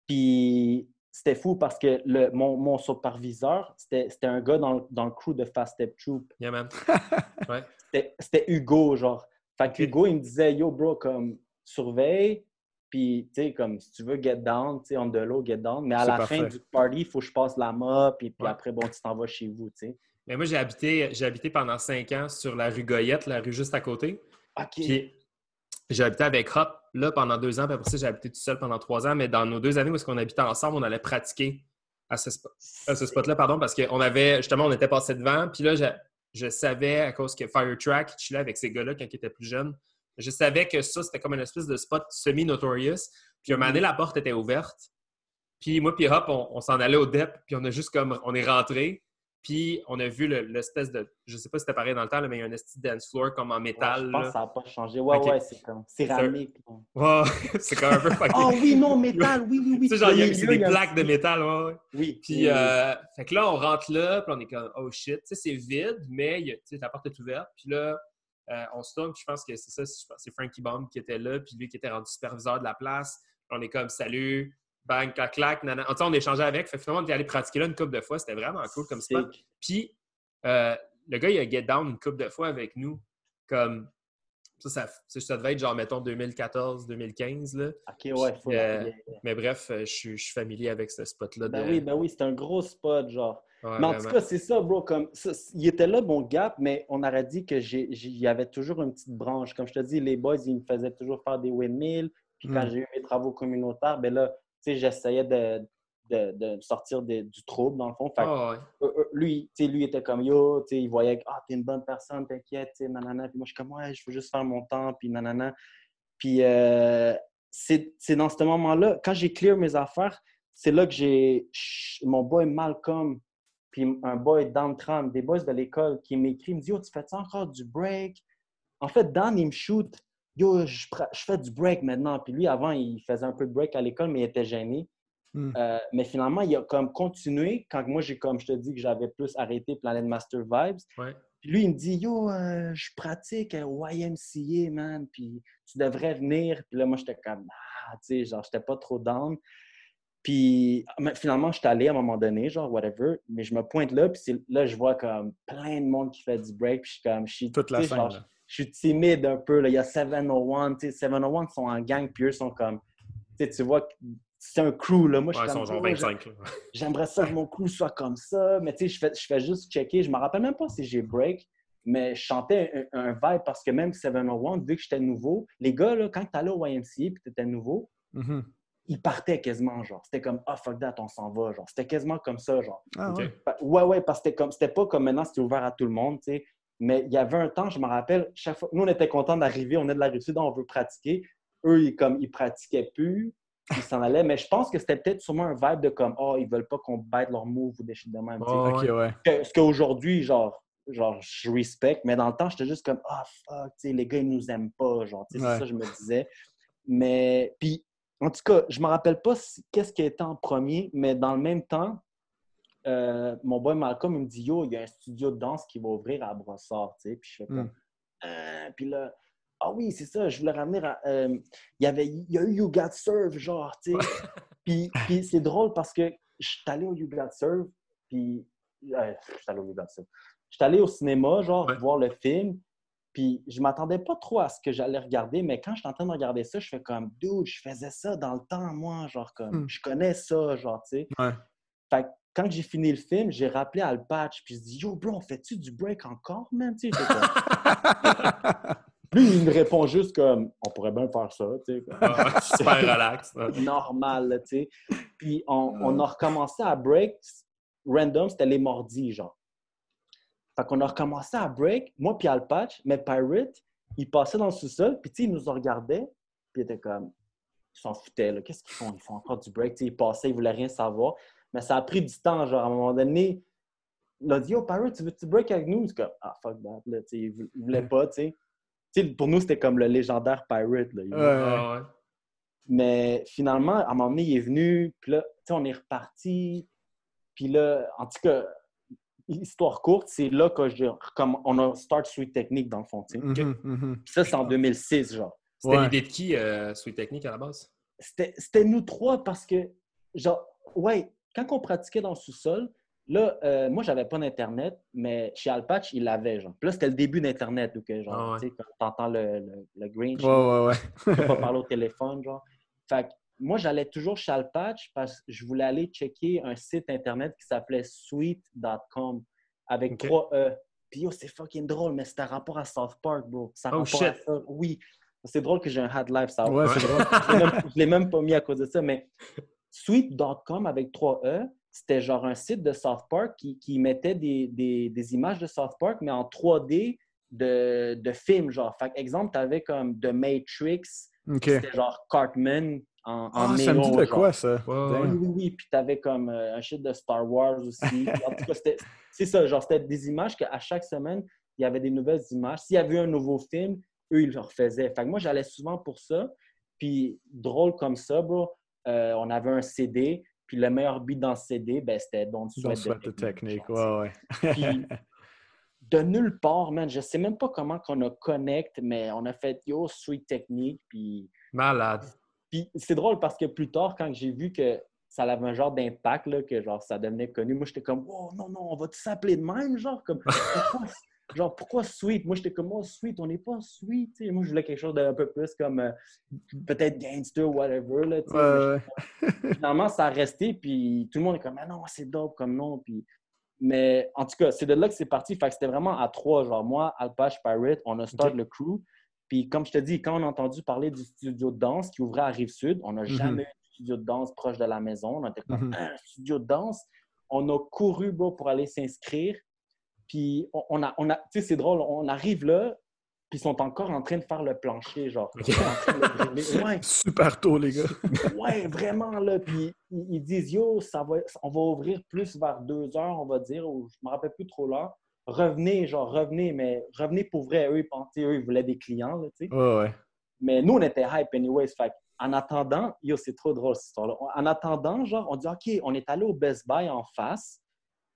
Puis c'était fou parce que le, mon, mon superviseur, c'était un gars dans, dans, le crew de Fast Step Troop. Yeah, man. ouais. C'était Hugo, genre. Fait que Hugo, il me disait, yo, bro, comme, surveille, puis, tu sais, comme si tu veux get down, tu sais, on the low, get down. Mais à la fin du party, il faut que je passe la mop, puis, puis après, bon, tu t'en vas chez vous, tu sais. Mais moi, j'ai habité, j'ai habité pendant cinq ans sur la rue Goyette, la rue juste à côté. OK. Puis, j'ai habité avec Hop, là, pendant deux ans. Puis après ça, j'ai habité tout seul pendant trois ans. Mais dans nos deux années où est-ce qu'on habitait ensemble, on allait pratiquer à ce, spot, ce spot-là, pardon, parce qu'on avait, justement, on était passé devant. Puis là, je, je savais, à cause que Firetrack chillait avec ces gars-là quand ils étaient plus jeunes, je savais que ça, c'était comme une espèce de spot semi-notorious. Puis un moment donné, la porte était ouverte. Puis moi, puis hop, on, s'en allait au DEP, puis on a juste comme, on est rentré. Puis on a vu l'espèce de, je sais pas si c'était pareil dans le temps, mais il y a un esti dance floor comme en métal. je pense que ça n'a pas changé. Ouais, ouais, c'est comme céramique. Ouais, c'est comme un peu Oh oui, non, métal, oui, oui, oui. Tu sais, genre, il y a des plaques de métal, ouais. Oui. Puis, euh, fait que là, on rentre là, puis on est comme, oh shit. Tu sais, c'est vide, mais tu sais, la porte est ouverte. Puis là, euh, on se je pense que c'est ça, c'est Frankie Baum qui était là, puis lui qui était rendu superviseur de la place. On est comme salut, bang, clac, clac, nana. On échangé avec. Fait, finalement, on est allé pratiquer là une couple de fois. C'était vraiment cool comme spot. Puis euh, le gars, il a get down une couple de fois avec nous. Comme ça, ça, devait être genre, mettons, 2014, 2015. Là. OK, ouais. Euh, mais bref, je, suis familier avec ce spot-là. Ben oui, ben oui, c'est un gros spot, genre mais en tout cas, c'est ça, bro. Comme, il était là, mon gap, mais on aurait dit qu'il y avait toujours une petite branche. Comme je te dis, les boys, ils me faisaient toujours faire des windmills. Puis quand hmm. j'ai eu mes travaux communautaires, ben là, tu sais, j'essayais de, de, sortir du trouble, dans le fond. Fait oh, lui, tu sais, lui était comme yo, tu sais, il voyait que, ah, t'es une bonne personne, t'inquiète, tu sais, nanana. Puis moi, je suis comme, ouais, je veux juste faire mon temps, puis nanana. Puis euh, c'est dans ce moment-là, quand j'ai clear mes affaires, c'est là que j'ai mon boy Malcolm puis un boy downtown, des boys de l'école qui m'écrit, me dit Yo, tu fais encore du break? En fait, Dan, il me shoot Yo, je, fais du break maintenant. Puis lui, avant, il faisait un peu de break à l'école, mais il était gêné. Hmm. Euh, mais finalement, il a comme continué quand moi, j'ai comme je te dis que j'avais plus arrêté Planet Master Vibes. Puis lui, il me dit Yo, euh, je pratique YMCA, man. Puis tu devrais venir. Puis là, moi, j'étais comme Ah, tu sais, genre, j'étais pas trop down. Puis finalement, je suis allé à un moment donné, genre whatever, mais je me pointe là, puis là, je vois comme plein de monde qui fait du break, puis je suis comme, je suis, Toute la fin, je suis timide un peu, là. il y a 701, tu sais, 701 sont en gang, puis eux sont comme, tu sais, tu vois, c'est un crew, là. Moi, je suis comme, 25. J'aimerais ça que mon crew soit comme ça, mais tu sais, je fais, je fais juste checker, je me rappelle même pas si j'ai break, mais je chantais un, vibe parce que même 701, vu que j'étais nouveau, les gars, là, quand tu allais au YMCA puis tu étais nouveau, mm-hmm il partait quasiment, genre. C'était comme, ah, fuck that, on s'en va, genre. C'était quasiment comme ça, genre. Ah, ouais. ouais, ouais, parce que c'était, comme, c'était pas comme maintenant, c'était ouvert à tout le monde, tu sais. Mais il y avait un temps, je me rappelle, chaque fois, nous, on était contents d'arriver, on est de la Russie, donc on veut pratiquer. Eux, ils, comme, ils pratiquaient plus, ils s'en allaient. Mais je pense que c'était peut-être sûrement un vibe de comme, oh, ils veulent pas qu'on bête leur move ou des choses de même. Oh, ok, ouais. Ce qu'aujourd'hui, genre, genre, je respecte, mais dans le temps, j'étais juste comme, ah, fuck, tu sais, les gars, ils nous aiment pas, genre, tu sais, c'est ça, je me disais. Mais, puis, en tout cas, je ne me rappelle pas qu'est-ce qui était en premier, mais dans le même temps, euh, mon boy Malcolm il me dit Yo, il y a un studio de danse qui va ouvrir à Brossard. Tu sais? Puis je fais comme. Hmm. Euh, puis là, ah oui, c'est ça, je voulais ramener. à- euh, il, y avait, il y a eu You Got Serve, genre, tu sais. puis puis c'est drôle parce que je suis allé au You Got Serve, puis. je suis allé au You Got Serve. Je suis allé au cinéma, genre, Ouais. voir le film. Puis je m'attendais pas trop à ce que j'allais regarder, mais quand je suis en train de regarder ça, je fais comme, dude, je faisais ça dans le temps, moi, genre, comme, Hmm. je connais ça, genre, tu sais. Ouais. Fait que quand j'ai fini le film, j'ai rappelé à le patch, puis je dis, yo, bro, on fait-tu du break encore, man? Tu sais, Lui, il me répond juste comme, on pourrait bien faire ça, tu sais. Ah, super relax. normal, tu sais. Puis on, on a recommencé à break. Random, c'était les mordis, genre. Fait qu'on a recommencé à break, moi puis Alpatch, mais Pirate, il passait dans le sous-sol, puis il nous regardait, puis il était comme, ils s'en foutaient, là. Qu'est-ce qu'ils font? Ils font encore du break, tu sais, ils passaient, ils voulaient rien savoir. Mais ça a pris du temps, genre, à un moment donné, il a dit, yo, Pirate, tu veux-tu break avec nous? C'est comme, ah, fuck that, là, tu sais, il vou- il voulait pas, tu sais. Pour nous, c'était comme le légendaire Pirate, là. Ouais. Mais finalement, à un moment donné, il est venu, puis là, tu sais, on est reparti. Puis là, en tout cas, histoire courte, c'est là que je, comme on a Start Sweet Technique dans le fond. Mhm, mhm. Puis ça, c'est en 2006, genre. C'était Ouais. l'idée de qui, euh, Sweet Technique, à la base? C'était c'était nous trois parce que, genre, ouais, quand on pratiquait dans le sous-sol, là, euh, moi, j'avais pas d'Internet, mais chez Alpatch, il l'avait, genre. Puis là, c'était le début d'Internet, donc, genre, Ah ouais. tu sais, quand t'entends le, le, le Grinch, Ouais, ouais, ouais. peux pas parler au téléphone, genre. Fait que moi, j'allais toujours chez Alpatch parce que je voulais aller checker un site internet qui s'appelait sweet.com avec Ok. trois E. Puis yo, c'est fucking drôle, mais c'était un rapport à South Park, bro. Ça Oh, rapport à ça. Oui. C'est drôle que j'ai un Had Life, ça. Ouais, c'est drôle. Je l'ai même- je l'ai même pas mis à cause de ça, mais sweet.com avec trois E, c'était genre un site de South Park qui, qui mettait des, des- des images de South Park, mais en 3D de, de films, genre. Fait que, exemple, tu avais comme The Matrix, c'était genre Cartman en, en Ah, ça me dit de quoi, ça? Oui, oui, oui. Puis t'avais comme euh, un shit de Star Wars aussi. En tout cas, c'était- c'est ça. Genre, c'était des images qu'à chaque semaine, il y avait des nouvelles images. S'il y avait un nouveau film, eux, ils le refaisaient. Fait que moi, j'allais souvent pour ça. Puis drôle comme ça, bro, euh, on avait un CD. Puis le meilleur beat dans le CD, ben, c'était Don't Sweat, Don't sweat the Technique, technique. genre, Ouais, ouais. puis, de nulle part, man, je sais même pas comment qu'on a connect, mais on a fait Yo, Sweet Technique. Puis Malade. Puis c'est drôle parce que plus tard, quand j'ai vu que ça avait un genre d'impact, là, que genre ça devenait connu, moi j'étais comme Oh non, non, on va tout s'appeler de même, genre comme pourquoi, genre pourquoi sweet? Moi j'étais comme Oh sweet, on n'est pas sweet. Moi je voulais quelque chose d'un peu plus comme euh, peut-être gangster, whatever. Là, finalement, ça a resté, puis tout le monde est comme, ah non, c'est dope comme nom. Puis... Mais en tout cas, c'est de là que c'est parti. Fait que c'était vraiment à trois, genre moi, Alpage, Pirate, on a start le crew. Puis comme je te dis, quand on a entendu parler du studio de danse qui ouvrait à Rive-Sud, on n'a jamais eu de studio de danse proche de la maison. On était comme, Mhm. un studio de danse? On a couru, pour aller s'inscrire. Puis on, a, on a tu sais, c'est drôle, on arrive là, puis ils sont encore en train de faire le plancher, genre. Le. Ouais. Super tôt, les gars. Ouais, vraiment, là. Puis ils, disent, yo, ça va, on va ouvrir plus vers deux heures, on va dire, ou je me rappelle plus trop l'heure. Revenez, genre, revenez, mais revenez pour vrai. Eux, ils pensaient, eux, ils voulaient des clients, là, tu sais. Ouais, ouais. Mais nous, on était hype, anyways. Fait en attendant, yo, c'est trop drôle, cette histoire-là. En attendant, genre, on dit, OK, on est allé au Best Buy en face.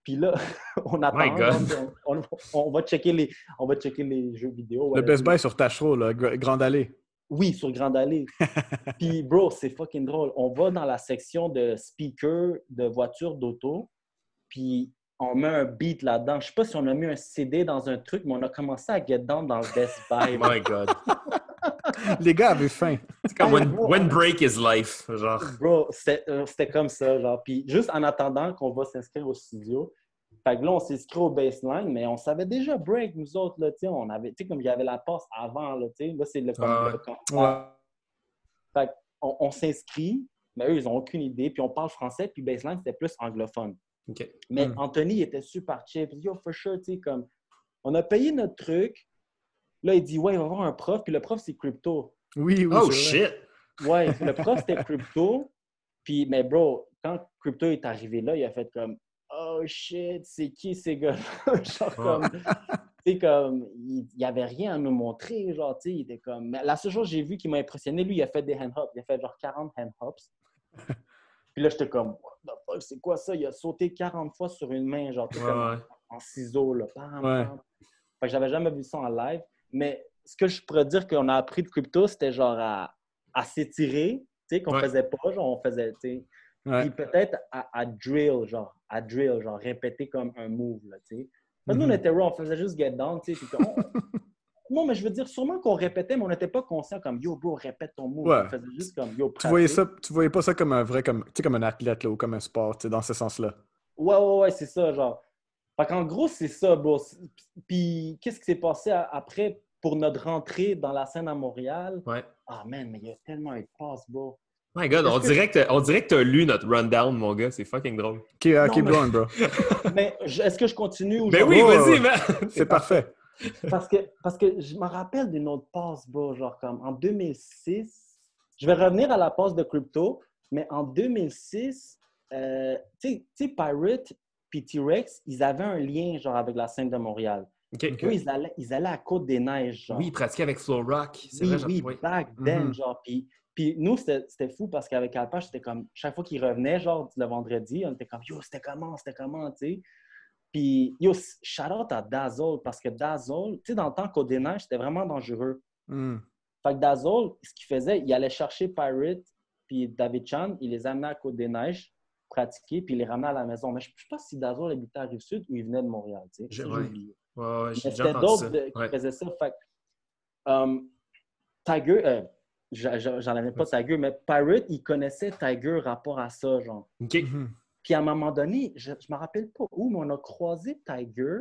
Puis là, on attend. My God. genre, on, on- va checker les, on va checker les jeux vidéo. Le. Best Buy sur Tachereau, là, Gr- Grande Allée. Oui, sur Grande Allée. Puis, bro, c'est fucking drôle. On va dans la section de speakers de voitures d'auto, puis on met un beat là-dedans. Je sais pas si on a mis un CD dans un truc, mais on a commencé à get down dans le Best Buy. My God. Les gars avaient faim. C'est comme when, when break is life. Genre. Bro, c'était euh, c'était comme ça, genre. Puis juste en attendant qu'on va s'inscrire au studio, fait que là, on s'inscrit au baseline, mais on savait déjà break, nous autres, là, tu sais, on avait, tu sais, comme il y avait la passe avant, là, tu sais, là, c'est le, comme Ah le- Ouais. Fait qu'on on, s'inscrit, mais eux, ils n'ont aucune idée, puis on parle français, puis baseline, c'était plus anglophone. Mais Hmm. Anthony, il était super chill. Puis, yo, for sure, tu sais, comme, on a payé notre truc. Là, il dit, ouais, il va avoir un prof. Puis le prof, c'est crypto. Oui, oui. Oh shit! Ouais, le prof, c'était crypto. Puis, mais bro, quand crypto est arrivé là, il a fait comme, oh shit, c'est qui ces gars Genre, comme, tu sais, comme, il n'y avait rien à nous montrer. Genre, tu sais, il était comme. Mais la seule chose que j'ai vu qui m'a impressionné, lui, il a fait des hand hops. Il a fait genre 40 hand hops. Puis là, j'étais comme, what the fuck, c'est quoi ça? Il a sauté 40 fois sur une main, genre, tu sais, Ouais, comme ouais. en ciseaux, là. Bam, bam. Fait que j'avais jamais vu ça en live. Mais ce que je pourrais dire qu'on a appris de crypto, c'était genre à, à s'étirer, tu sais, qu'on faisait pas, genre on faisait, tu sais. Puis peut-être à, à drill, genre, à drill, genre répéter comme un move, là, tu sais. Parce que nous, on Mhm. était raw, on faisait juste get down, tu sais. puis qu'on- non, mais je veux dire, sûrement qu'on répétait, mais on n'était pas conscient comme yo, bro, répète ton move. Ouais. On faisait juste comme yo, Tu voyais, ça, tu voyais pas ça comme un vrai, comme, tu sais, comme un athlète là, ou comme un sport, dans ce sens-là. Ouais, ouais, ouais, c'est ça, genre. Fait qu'en gros, c'est ça, bro. Puis, qu'est-ce qui s'est passé après pour notre rentrée dans la scène à Montréal? Ouais. Ah, man, mais il y a tellement de passes, bro. My God, on dirait, que t'as- on dirait que t'as lu notre rundown, mon gars. C'est fucking drôle. Keep, uh, Non, keep mais- going, bro. mais est-ce que je continue ou Ben je- oui, Oh, vas-y, man! C'est parfait. Parce que, parce que je me rappelle d'une autre passe, bro, genre comme en 2006. Je vais revenir à la passe de crypto, mais en 2006, euh, tu sais- Pirate puis T-Rex, ils avaient un lien, genre, avec la scène de Montréal. Eux, ils allaient, ils allaient à Côte des Neiges, genre. Oui, pratiquer avec Flow Rock. Oui, vrai, oui, oui. back then, Mhm. genre. Puis, puis nous, c'était fou parce qu'avec Alpha, c'était comme, chaque fois qu'il revenait, genre, le vendredi, on était comme, yo, c'était comment, c'était comment, tu sais. Puis, yo, shout out à Dazzle parce que Dazzle, tu sais, dans le temps, Côte des Neiges, c'était vraiment dangereux. Hmm. Fait que Dazzle, ce qu'il faisait, il allait chercher Pirate puis David Chan, il les amenait à Côte des Neiges, pratiquer, puis il les ramenait à la maison. Mais je ne sais pas si Dazzle habitait à Rive-Sud ou il venait de Montréal, tu sais. J'ai oublié. Ouais, ouais, c'était d'autres de- qui Ouais. faisaient ça. Fait que, um, Tiger, euh, j'en avais pas Tiger, mais Pirate, il connaissait Tiger rapport à ça, genre. OK. Mhm. Puis à un moment donné, je ne me rappelle pas où, mais on a croisé Tiger.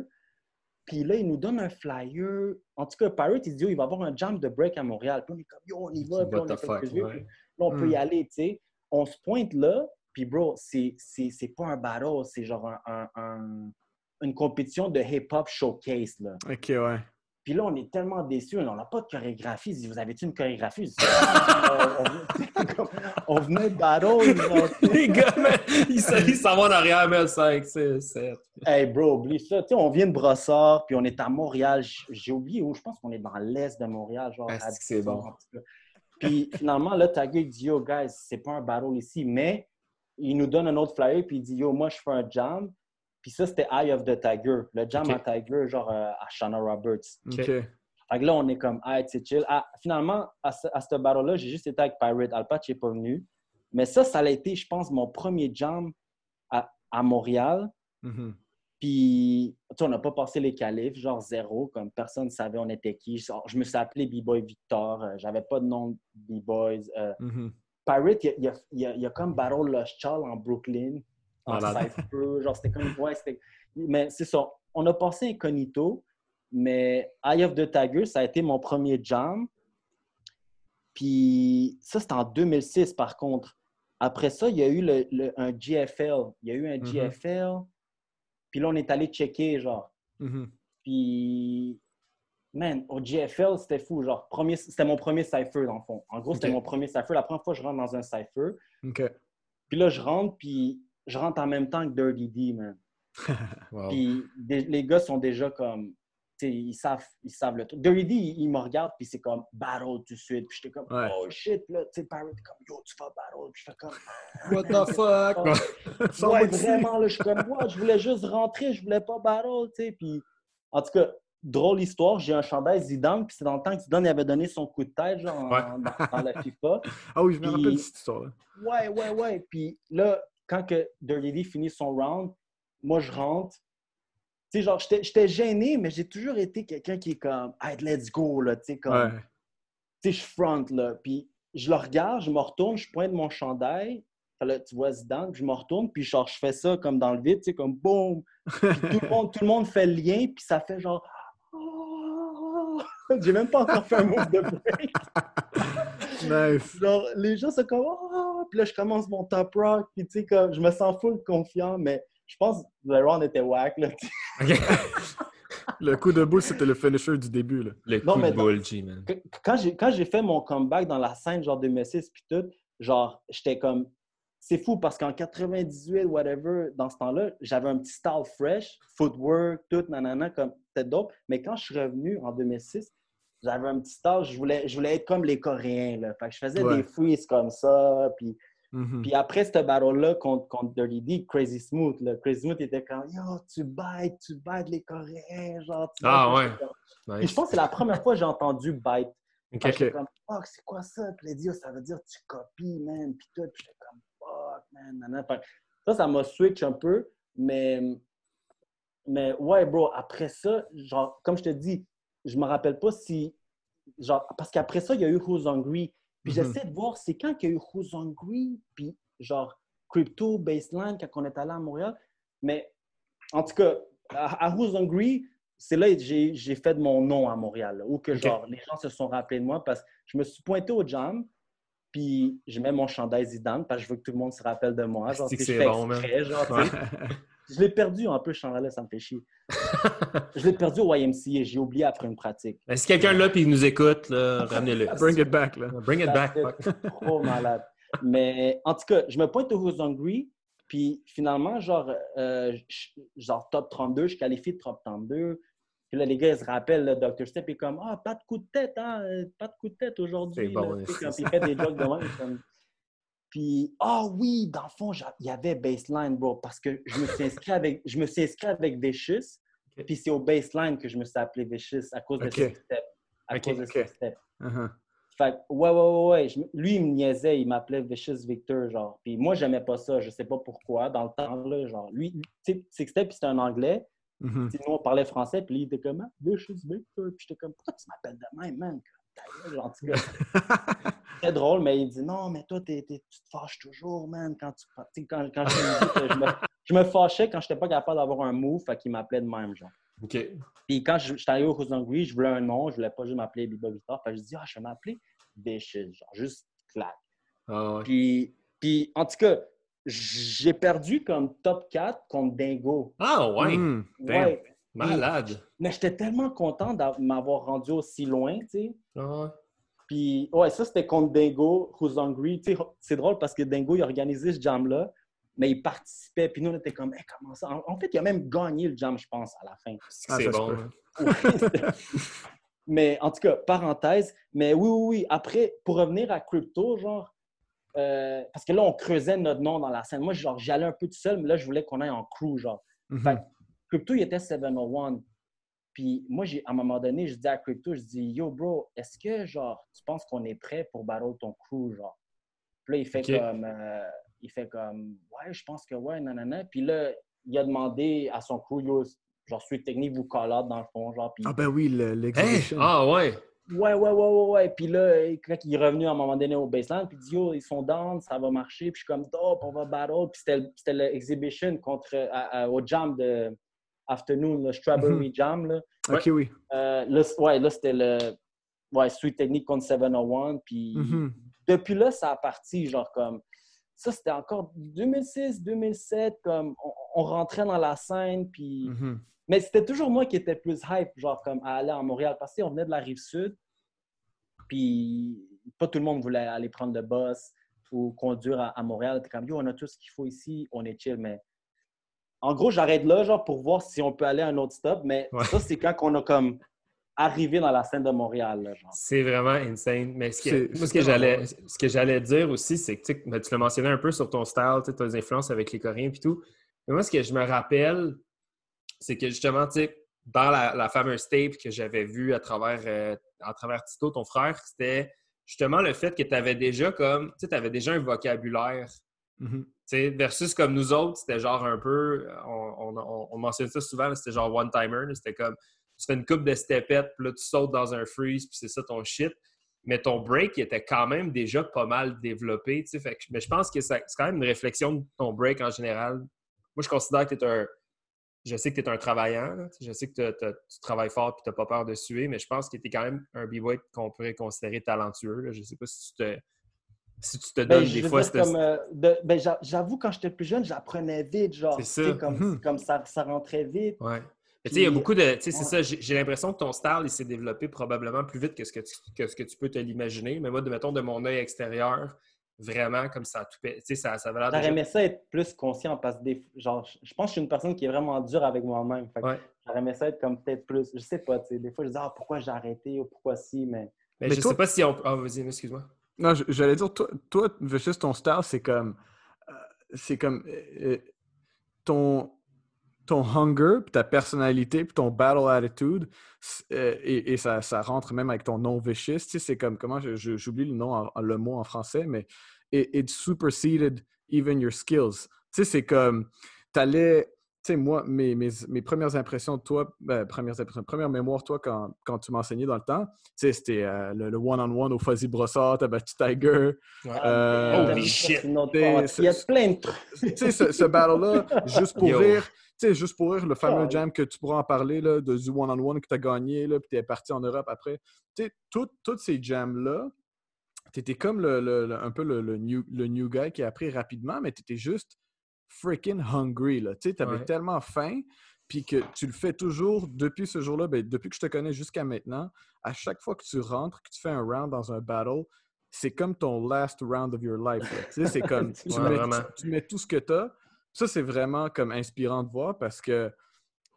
Puis là, il nous donne un flyer. En tout cas, Pirate, il dit, oh, il va y avoir un jam de break à Montréal. Puis on est comme, yo, on y va. Puis on fuck, ouais. puis là, on peut y aller, tu sais. On se pointe là, puis bro, c'est c'est- c'est pas un battle, c'est genre un- un- un- une compétition de hip-hop showcase, là. Ok, ouais. Puis là, on est tellement déçus, on n'a pas de chorégraphie. Vous avez-tu une chorégraphie? Dis, on, venait de battle. Les gars, ils s'en vont en arrière, mais 5, 6, 7. Hey bro, oublie ça. Tu sais, on vient de Brossard, puis on est à Montréal. J'ai oublié où. Je pense qu'on est dans l'est de Montréal. Genre, Ah, c'est que c'est bon? Puis finalement, là, il dit Yo, guys, c'est pas un battle ici, mais il nous donne un autre flyer, puis il dit Yo, moi, je fais un jam. Puis ça, c'était Eye of the Tiger. Le jam à Tiger, genre euh, à Shanna Roberts. Ok. Fait que là, on est comme, ah, c'est chill. Ah, finalement, à ce, à ce battle-là, j'ai juste été avec Pirate. Alpatch n'est pas venu. Mais ça, ça a été, je pense, mon premier jam à, à Montréal. Mhm. Puis, tu sais, on n'a pas passé les qualifs, genre zéro, comme personne ne savait on était qui. Genre, Je me suis appelé B-Boy Victor, euh, j'avais pas de nom de B-Boys. Euh, Mhm. Pirate, il y a, il a- il y a comme Battle Lost Child en Brooklyn, genre c'était comme, ouais, c'était... Mais c'est ça, on a passé incognito, mais Eye of the Tiger, ça a été mon premier jam. Puis ça, c'était en 2006, par contre. Après ça, il y a eu le, le- un GFL. Il y a eu un Mhm. GFL. Puis là, on est allé checker, genre. Mhm. Puis, man, au GFL, c'était fou. Genre, premier, c'était mon premier cypher, dans le fond. En gros, c'était mon premier cypher. La première fois je rentre dans un cypher. Ok. Puis là, je rentre, puis je rentre en même temps que Dirty D, man. Wow. Puis des- les gars sont déjà comme, tu sais, ils savent, ils savent le truc. Dirty D, il, il me regarde, puis c'est comme battle tout de suite. Puis j'étais comme, Ouais. oh shit, là, tu sais, Pirate comme, yo, tu vas battle. Puis je fais comme, What the fuck? Ouais, vraiment, là, je suis comme, moi, je voulais juste rentrer, je voulais pas battle, tu sais. Puis, en tout cas, drôle histoire, j'ai un chandail Zidane, puis c'est dans le temps que Zidane il avait donné son coup de tête, genre, en- dans, dans la FIFA. Ah oui, je me rappelle de cette histoire-là. Ouais, ouais, ouais. Puis là, quand que Dirty finit son round, moi, je rentre. Tu sais, genre, j'étais gêné, mais j'ai toujours été quelqu'un qui est comme, hey, let's go, là, tu sais, comme, Ouais. tu sais, je front, là. Puis je le regarde, je me retourne, je pointe mon chandail. Là, tu vois Zidane, puis je me retourne, puis genre, je fais ça comme dans le vide, tu sais, comme boum. Puis tout le monde, tout le monde fait le lien, puis ça fait genre. J'ai même pas encore fait un move de break. Nice. Genre, les gens sont comme oh! Puis là, je commence mon top rock, puis tu sais, comme, je me sens full confiant, mais je pense que le round était whack, là. Le coup de boule, c'était le finisher du début. Là. Le Non, coup mais de boule, G, man. Que- Quand j'ai, quand j'ai fait mon comeback dans la scène, genre 2006, puis tout, genre, j'étais comme. C'est fou parce qu'en 98, whatever, dans ce temps-là, j'avais un petit style fresh, footwork, tout, nanana, comme c'était dope. Mais quand je suis revenu en 2006, j'avais un petit style, je voulais, je voulais être comme les Coréens, là. Fait que je faisais Ouais. des freeze comme ça, puis Mhm. Puis après cette battle-là contre, contre Dirty D, Crazy Smooth, là, Crazy Smooth était comme Yo, tu baites, tu baites les Coréens, genre. tu Ah ouais. Puis Nice. je pense que c'est la première fois que j'ai entendu bite. Ok. Fait que J'étais comme Fuck, c'est quoi ça? Puis il a dit, Yo, ça veut dire tu copies, man. Puis tout, puis j'étais comme Fuck, man. Fait que ça, ça m'a switch un peu, mais. Mais ouais, bro, après ça, genre, comme je te dis, je me rappelle pas si. Genre, parce qu'après ça, il y a eu Who's Hungry. Puis Mhm. j'essaie de voir, c'est quand qu'il y a eu Who's Hungry, puis genre Crypto, Baseline, quand on est allé à Montréal. Mais en tout cas, à, à Who's Hungry, c'est là que j'ai fait de mon nom à Montréal. où que genre, les gens se sont rappelés de moi parce que je me suis pointé au jam, puis je mets mon chandail Zidane parce que je veux que tout le monde se rappelle de moi. Genre, C'est bon, exprès, genre. Je l'ai perdu un peu, ce chandail-là, ça me fait chier. je l'ai perdu au YMCA, j'ai oublié après une pratique. Ben, si quelqu'un là puis il nous écoute, là, ramenez-le. Bring it back, là. Bring it back. trop malade. Mais en tout cas, je me pointe au Who's Hungry, puis finalement, genre, euh, je- genre top 32, je qualifie de top 32. Puis là, les gars, ils se rappellent, le Dr. Step est comme Ah, pas de coup de tête, hein, euh, pas de coup de tête aujourd'hui. C'est bon, là. Puis il fait des jokes de même. comme- Puis, ah oui, dans le fond, il y avait baseline, bro, parce que je me suis inscrit avec, je me suis inscrit avec Vicious, Ok. puis c'est au baseline que je me suis appelé Vicious à cause de Ok. Six Step. À cause de Step. Uh-huh. Fait que, ouais, ouais, ouais, ouais. Je- lui, il me niaisait, il m'appelait Vicious Victor, genre. Puis moi, j'aimais pas ça, je sais pas pourquoi, dans le temps, là, genre. Lui, tu sais, Six Step, c'était un anglais. Tu sais, nous, on parlait français, puis lui, il était comme Ah, Vicious Victor. Puis j'étais comme, pourquoi tu m'appelles de même, man? Tout cas, Très drôle, mais il dit, non, mais toi, t'es- t'es- tu te fâches toujours, man, quand tu. Quand, quand je, me dis que je, me, je me fâchais quand j'étais pas capable d'avoir un move, fait qu'il m'appelait de même, genre. OK. Puis quand je- j'étais arrivé au Hungry, je voulais un nom, je voulais pas juste m'appeler Biba Victor. Fait que je dis, ah, je vais m'appeler Vicious, genre, juste clac. Ah ouais. Puis, puis, en tout cas, j'ai perdu comme top 4 contre Dingo. Ah ouais. Mm. Damn. Ouais. Malade. Mais j'étais tellement content de m'avoir rendu aussi loin, tu sais. Ah ouais. Puis, ouais, ça, c'était contre Dingo, Who's Hungry. Tu sais, c'est drôle parce que Dingo, il a organisé ce jam-là, mais il participait. Puis nous, on était comme, Hey, comment ça? En, en fait, il a même gagné le jam, je pense, à la fin. Ah, c'est bon. hein. Ouais, mais en tout cas, parenthèse. Mais oui, oui, oui. Après, pour revenir à Crypto, genre, euh, parce que là, on creusait notre nom dans la scène. Moi, genre, j'y allais un peu tout seul, mais là, je voulais qu'on aille en crew, genre. Mhm. Fait Crypto, il était 701. Puis moi, j'ai, à un moment donné, je dis à Crypto, je dis, yo, bro, est-ce que, genre, tu penses qu'on est prêt pour battle ton crew, genre? Puis là, il fait comme, euh, il fait comme, ouais, je pense que ouais, nanana. Puis là, il a demandé à son crew, yo, genre, suis technique, vous call out dans le fond, genre. Puis, Ah ben oui, le- l'exhibition. Ah ouais. ouais, ouais, ouais, ouais, ouais. Puis là, quand il est revenu à un moment donné au baseline, puis il dit, yo, ils sont down, ça va marcher. Puis je suis comme, dope, on va battle. Puis c'était, c'était l'exhibition contre, à- à- au jam de Afternoon, le Strawberry Jam, là. Ok, oui. Euh, là, ouais, là, c'était le ouais, Sweet Technique contre 701. Puis Mhm. depuis là, ça a parti, genre comme. Ça, c'était encore 2006, 2007, comme on, on rentrait dans la scène, puis. Mhm. Mais c'était toujours moi qui étais plus hype, genre comme à aller à Montréal, parce qu'on venait de la rive sud, puis pas tout le monde voulait aller prendre le bus ou conduire à, à Montréal. T'es comme, yo, on a tout ce qu'il faut ici, on est chill, mais. En gros, j'arrête là, genre, pour voir si on peut aller à un autre stop, mais Ouais. ça, c'est quand on a comme arrivé dans la scène de Montréal. C'est vraiment insane. Mais ce que, C'est- moi, ce c'est que j'allais, vraiment- ce que j'allais dire aussi, c'est que tu ben, tu l'as mentionné un peu sur ton style, tu as des influences avec les Coréens et tout. Mais moi, ce que je me rappelle, c'est que justement, tu sais, dans la, la fameuse tape que j'avais vue à travers, euh, à travers Tito, ton frère, c'était justement le fait que tu avais déjà comme, tu sais, avais déjà un vocabulaire Mhm. Sais, versus comme nous autres, c'était genre un peu, on, on, on- on mentionne ça souvent, c'était genre one-timer. C'était comme, tu fais une coupe de stepettes, puis là, tu sautes dans un freeze, puis c'est ça ton shit. Mais ton break il était quand même déjà pas mal développé. mais je pense que c'est quand même une réflexion de ton break en général. Moi, je considère que tu es un. Je sais que tu es un travaillant. je sais que tu travailles fort et tu n'as pas peur de suer, mais je pense que tu es quand même un b-boy qu'on pourrait considérer talentueux. Je sais pas si tu te, si tu te Ben, donnes je des veux fois cette- comme, euh, de- ben, j'a- j'avoue, quand j'étais plus jeune, j'apprenais vite, genre. Ça. Comme, Mhm. comme ça, ça rentrait vite. Ouais. Mais tu sais, il y a beaucoup de. Tu sais, c'est ça, j'ai j'ai l'impression que ton style, il s'est développé probablement plus vite que ce que tu, que ce que tu peux te l'imaginer. Mais moi, de, mettons, de mon œil extérieur, vraiment, comme ça a tout. Tu sais, ça, ça avait l'air J'aurais aimé ça être plus conscient parce que des, genre, je pense que je suis une personne qui est vraiment dure avec moi-même. Ouais. J'aurais aimé ça être comme peut-être plus. Je sais pas, tu sais. Des fois, je dis, ah, pourquoi j'ai arrêté ou pourquoi si, mais. Mais, Mais je toi- sais pas si on. Ah, vas-y, excuse-moi. Non, j'allais dire, toi, toi ton style, c'est comme. euh, c'est comme. euh, euh, ton. Ton hunger, ta personnalité, ton battle attitude, et, ça, ça rentre même avec ton nom vicious. Tu sais, c'est comme. Comment j'oublie le nom, en- le mot en français, mais it, it superseded even your skills. Tu sais, c'est comme. T'allais. Tu sais, moi, mes, mes, mes premières impressions de toi, ben, premières impressions, première mémoire de toi quand, quand tu m'enseignais dans le temps, tu sais, c'était euh, le le one-on-one au Fuzzy Brossard, t'as battu Tiger. Euh, Holy shit. Il y a plein de trucs. tu sais, ce, ce battle-là, juste pour Yo. rire, tu sais, juste pour rire, le fameux jam que tu pourras en parler, là, de du one-on-one que tu as gagné, là, puis tu es parti en Europe après. Tu sais, tout- tous ces jams-là, tu étais comme le, le- le- un peu le, le new, le new guy qui a appris rapidement, mais tu étais juste freaking hungry, là. Tu sais, avais Ouais. tellement faim, puis que tu le fais toujours depuis ce jour-là, ben, depuis que je te connais jusqu'à maintenant, à chaque fois que tu rentres, que tu fais un round dans un battle, c'est comme ton last round of your life. là. Tu sais, c'est comme tu, Ouais, mets, tu- tu mets tout ce que tu as. Ça, c'est vraiment comme inspirant de voir parce que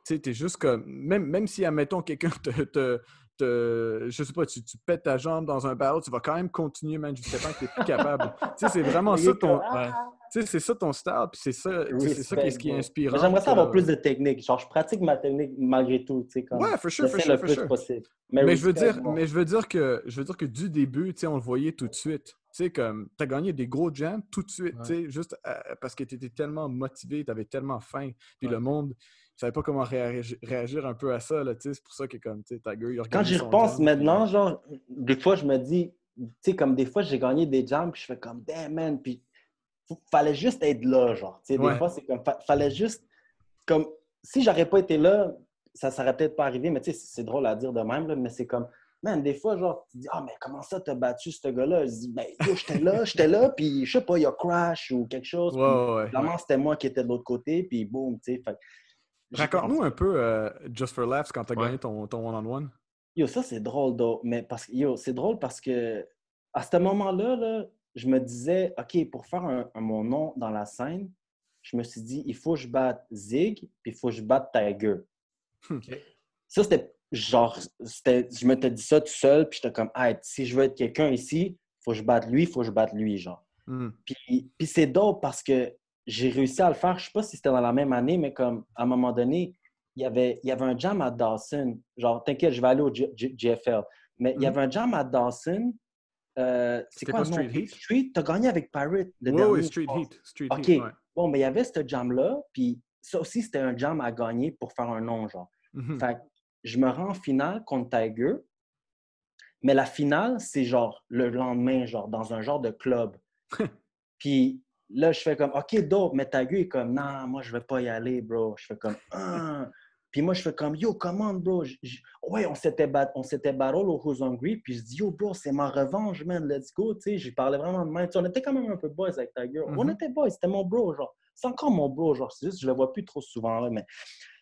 tu sais, t'es juste comme. Même, même si, admettons, quelqu'un te, te, te- Je sais pas, tu, tu pètes ta jambe dans un battle, tu vas quand même continuer, man, jusqu'à temps que tu plus capable. tu sais, c'est vraiment ça ton. ah, Ouais. Tu sais, c'est ça ton style, puis c'est ça, c'est ça qui est, ce qui est bro. inspirant. J'aimerais ça avoir plus de technique. Genre, je pratique ma technique malgré tout. Tu sais, comme, Ouais, for sure, for sure, le for plus sure. possible. Mais je veux dire, bon. mais je veux dire que je veux dire que du début, tu sais, on le voyait tout de suite. Tu sais, comme tu as gagné des gros jams tout de suite, Ouais. tu sais, juste euh, parce que tu étais tellement motivé, tu avais tellement faim. Puis Ouais. le monde, ne savait pas comment réagir, réagir un peu à ça, là, tu sais. C'est pour ça que comme, tu sais, Tiger, il a Quand j'y repense jam, maintenant, genre, des fois, je me dis, tu sais, comme des fois, j'ai gagné des jams, puis je fais comme, damn, man, puis fallait juste être là, genre. Tu sais, Ouais. des fois, c'est comme, fa- fallait juste, comme, si j'aurais pas été là, ça serait peut-être pas arrivé, mais tu sais, c'est drôle à dire de même, là, mais c'est comme, man, des fois, genre, tu dis, ah, mais comment ça, t'as battu ce gars-là? Je dis, ben, yo, j'étais là, j'étais là, puis je sais pas, il y a crash ou quelque chose. Ouais, puis ouais, c'était moi qui étais de l'autre côté, puis boum, tu sais. fait que j'ai Raconte-nous un peu, euh, Just for Laughs, quand tu as Ouais. gagné ton ton one-on-one. Yo, ça, c'est drôle, though. Mais parce que, yo, c'est drôle parce que à ce moment-là, là, je me disais, OK, pour faire un, un- mon nom dans la scène, je me suis dit, il faut que je batte Zig, puis il faut que je batte Tiger. Ok. Ça, c'était genre, c'était, je m'étais dit ça tout seul, puis j'étais comme, ah, si je veux être quelqu'un ici, il faut que je batte lui, il faut que je batte lui, genre. Hmm. Puis, puis c'est dope parce que j'ai réussi à le faire. Je sais pas si c'était dans la même année, mais comme à un moment donné, il y avait, il y avait un jam à Dawson. Genre, t'inquiète, je vais aller au G- G- GFL. Mais il y Mhm. avait un jam à Dawson. Euh, c'est quoi pas le nom? Street Heat? Street, t'as gagné avec Pirate. Le Ouais, dernier, je Street. Heat. Street OK. Heat, ouais. Bon, mais il y avait ce jam-là, puis ça aussi, c'était un jam à gagner pour faire un nom, genre. Mhm. Fait que je me rends en finale contre Tiger. Mais la finale, c'est genre le lendemain, genre dans un genre de club. Puis là, je fais comme, OK, dope, mais Tiger est comme, non, moi, je vais pas y aller, bro. Je fais comme, ah. Puis moi, je fais comme, yo, comment, bro? Ouais, on s'était bat- on s'était battle au Who's Hungry. Puis je dis, yo, bro, c'est ma revanche, man, let's go. Tu sais, j'y parlais vraiment de même. On était quand même un peu boys avec Tiger. On Mhm. était boys, c'était mon bro, genre. C'est encore mon bro, genre. C'est juste, je le vois plus trop souvent, là, mais.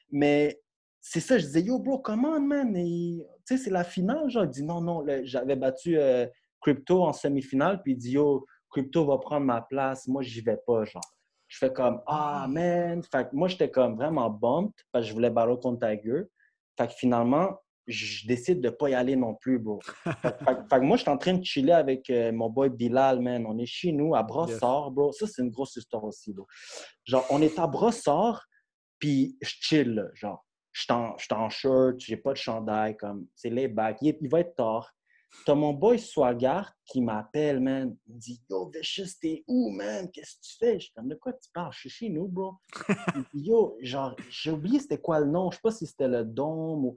Mais c'est ça, je disais, yo, bro, comment, man? Tu sais, c'est la finale, genre. Il dit, non, non, j'avais battu euh, Crypto en demi-finale, puis il dit, yo, Crypto va prendre ma place, moi, j'y vais pas, genre. Je fais comme, ah, man. Fait que moi, j'étais comme vraiment bumped, parce que je voulais battre contre Tiger. Fait que finalement, je décide de pas y aller non plus, bro. Fait, fait- fait que moi, je suis en train de chiller avec euh, mon boy Bilal, man. On est chez nous, à Brossard, bro. Ça, c'est une grosse histoire aussi, bro. Genre, on est à Brossard, puis je chill, genre. Je suis en, shirt, j'ai pas de chandail, comme, c'est les back. Il, il va être tard. T'as mon boy Swagart qui m'appelle, man. Il me dit Yo, Vicious, t'es où, man? Qu'est-ce que tu fais? Je suis comme, de quoi tu parles? Je suis chez nous, bro. Il dit, Yo, genre, j'ai oublié c'était quoi le nom. Je sais pas si c'était le Dôme ou.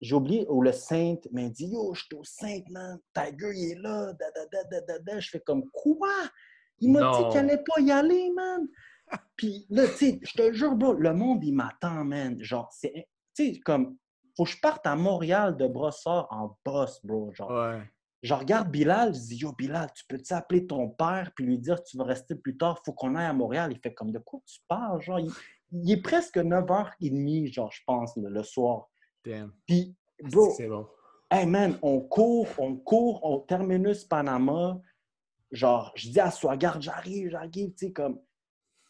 J'ai oublié, ou le Sainte, mais il dit Yo, je suis au Sainte, man. Tiger, il est là. Da, da, da, da, da, da. Je fais comme Quoi? Il m'a dit qu'il allait pas y aller, man. Puis là, tu sais, je te jure, bro, le monde, il m'attend, man. Genre, c'est. Tu sais, comme. Faut que je parte à Montréal de Brossard en boss, bro. Genre, Ouais. je regarde Bilal, je dis Yo, Bilal, tu peux-tu appeler ton père puis lui dire tu vas rester plus tard, faut qu'on aille à Montréal. Il fait comme de quoi tu parles? Genre, il, il est presque 9h30, genre, je pense, le, le soir. Damn. Puis, bro, C'est bon. hey man, on court, on court au terminus Panama. Genre, je dis à soi, garde, j'arrive, j'arrive, tu sais, comme.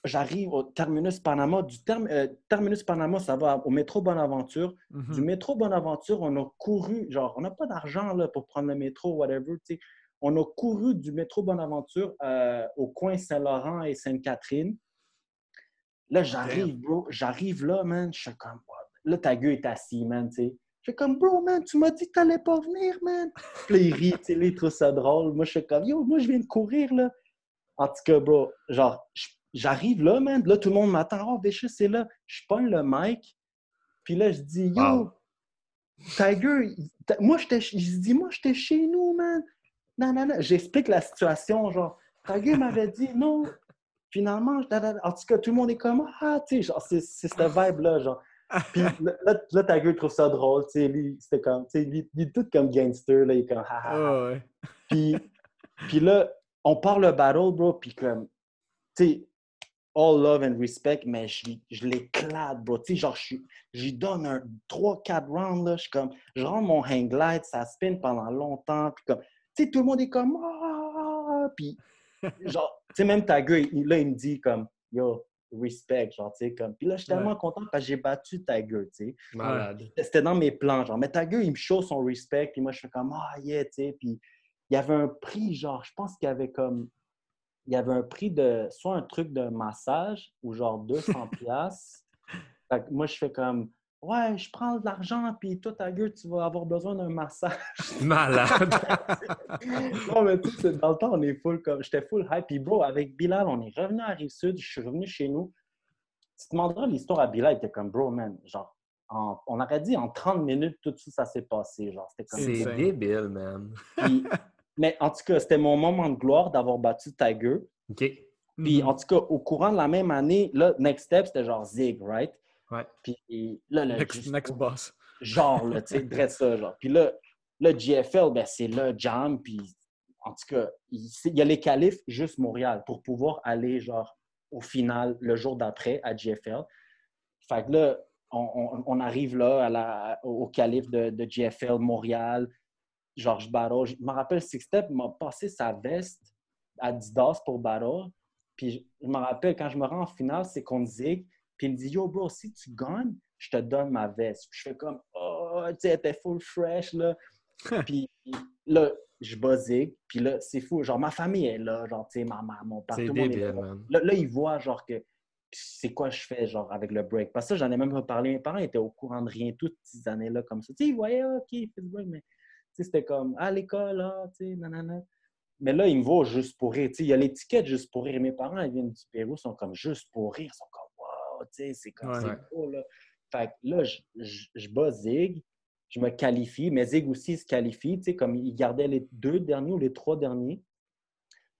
J'arrive au terminus Panama. Du term- euh, terminus Panama, ça va au métro Bonaventure. Mhm. Du métro Bonaventure, on a couru, genre, on n'a pas d'argent pour prendre le métro, whatever, tu sais. On a couru du métro Bonaventure euh, au coin Saint-Laurent et Sainte-Catherine. Là, j'arrive, bro. J'arrive là, man. Je suis comme, là, ta gueule est assis, man, tu sais. Je suis comme, bro, man, tu m'as dit que t'allais pas venir, man. Puis il rit, tu sais, il trouve ça drôle. Moi, je suis comme, yo, moi, je viens de courir, là. En tout cas, bro, genre, j'arrive là, man. Là, tout le monde m'attend. Oh, Vicious, c'est là. Je pogne le mic. Puis là, je dis, yo, Wow. Tiger, moi, j'étais, je dis, moi, j'étais chez nous, man. Non, non, non. J'explique la situation, genre, Tiger m'avait dit, non. Finalement, en tout cas, tout le monde est comme, ah, tu sais, genre, c'est, c'est cette vibe-là, genre. Puis là, là, Tiger trouve ça drôle, tu sais, lui, c'était comme, tu sais, lui, il est tout comme gangster, là, il est comme, ah, ah, ah. Ouais. Puis, puis là, on part le battle, bro, puis comme, tu sais, all love and respect, mais je, je l'éclate, bro. Tu sais, genre, je j'y donne un 3-4 rounds, là. Je suis comme, je rends mon hang glide, ça spin pendant longtemps, puis comme, tu sais, tout le monde est comme, ah, puis, genre, tu sais, même ta gueule, là, il me dit comme, yo, respect, genre, tu sais, comme, puis là, je suis tellement content parce que j'ai battu ta gueule, tu sais. Malade. c'était dans mes plans, genre, mais ta gueule, il me show son respect, puis moi, je fais comme, ah, yeah, tu sais, puis il y avait un prix, genre, je pense qu'il y avait comme, il y avait un prix de, soit un truc de massage, ou genre 200 piastres. Fait que moi, je fais comme, ouais, je prends de l'argent, puis toi, ta gueule, tu vas avoir besoin d'un massage. Malade. non, mais tu sais, dans le temps, on est full comme, j'étais full hype, puis bro, avec Bilal, on est revenu à Rive-Sud, je suis revenu chez nous. Tu te demanderas l'histoire à Bilal, il était comme, bro, man, genre, en- on aurait dit en 30 minutes, tout ça, ça s'est passé. Genre, c'était comme C'est débile, man. Puis- mais en tout cas, c'était mon moment de gloire d'avoir battu Tiger. OK. Puis Mhm. en tout cas, au courant de la même année, là, Next Step, c'était genre Zig, right? Ouais. Puis là, le Next, juste- next boss. genre, là, tu sais, ça, genre. Puis là, le GFL, ben, c'est le jam, puis en tout cas, il, y a les qualifs juste Montréal pour pouvoir aller, genre, au final, le jour d'après, à GFL. Fait que là, on, on- on arrive là à la- au calife de, de GFL Montréal, Georges Barreau. Je me rappelle, Six Step m'a passé sa veste Adidas pour Barreau. Puis je, me rappelle, quand je me rends en finale, c'est contre Zig. Puis il me dit, Yo, bro, si tu gagnes, je te donne ma veste. Puis je fais comme, oh, tu sais, elle était full fresh, là. puis là, je Zig. Puis là, c'est fou. Genre, ma famille est là. Genre, tu sais, ma maman, mon père, C'est tout le monde est là. Là, là, ils voient, genre, que c'est quoi je fais, genre, avec le break. Parce que ça, j'en ai même pas parlé. Mes parents étaient au courant de rien toutes ces années-là, comme ça. Tu sais, ils voyaient, OK, il fait break, mais c'était comme, à l'école, là, tu sais, nanana. Mais là, ils me voient juste pour rire. Il y a l'étiquette juste pour rire. Mes parents, ils viennent du Pérou, ils sont comme juste pour rire. Ils sont comme, wow, tu sais, c'est comme, Ouais. c'est cool, là. Fait que là, je, je, je bats Zig, je me qualifie, mais Zig aussi se qualifie, tu sais, comme il gardait les deux derniers ou les trois derniers.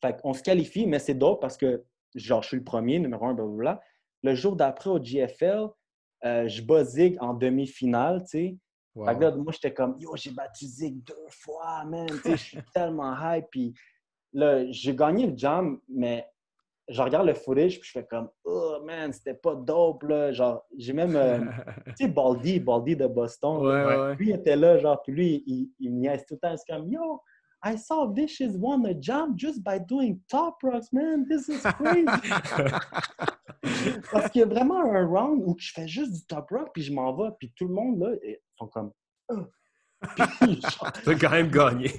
Fait qu'on se qualifie, mais c'est d'autres parce que, genre, je suis le premier, numéro un, blablabla. Le jour d'après au GFL, euh, je bats Zig en demi-finale, tu sais. Wow. Fait que là, moi, j'étais comme, yo, j'ai Zig deux fois, man. Tu sais, je suis tellement hype. Puis là, j'ai gagné le jam, mais je regarde le footage, puis je fais comme, oh, man, c'était pas dope, là. Genre, j'ai même, euh, tu sais, Baldy, Baldy de Boston. ouais, ouais. Lui, il était là, genre, puis lui, il, il niaise tout le temps. C'est comme, yo, I saw Vicious won a jam just by doing top rocks, man. This is crazy. Parce qu'il y a vraiment un round où je fais juste du top rock, puis je m'en vais, puis tout le monde, là, comme, genre, T'as quand même gagné.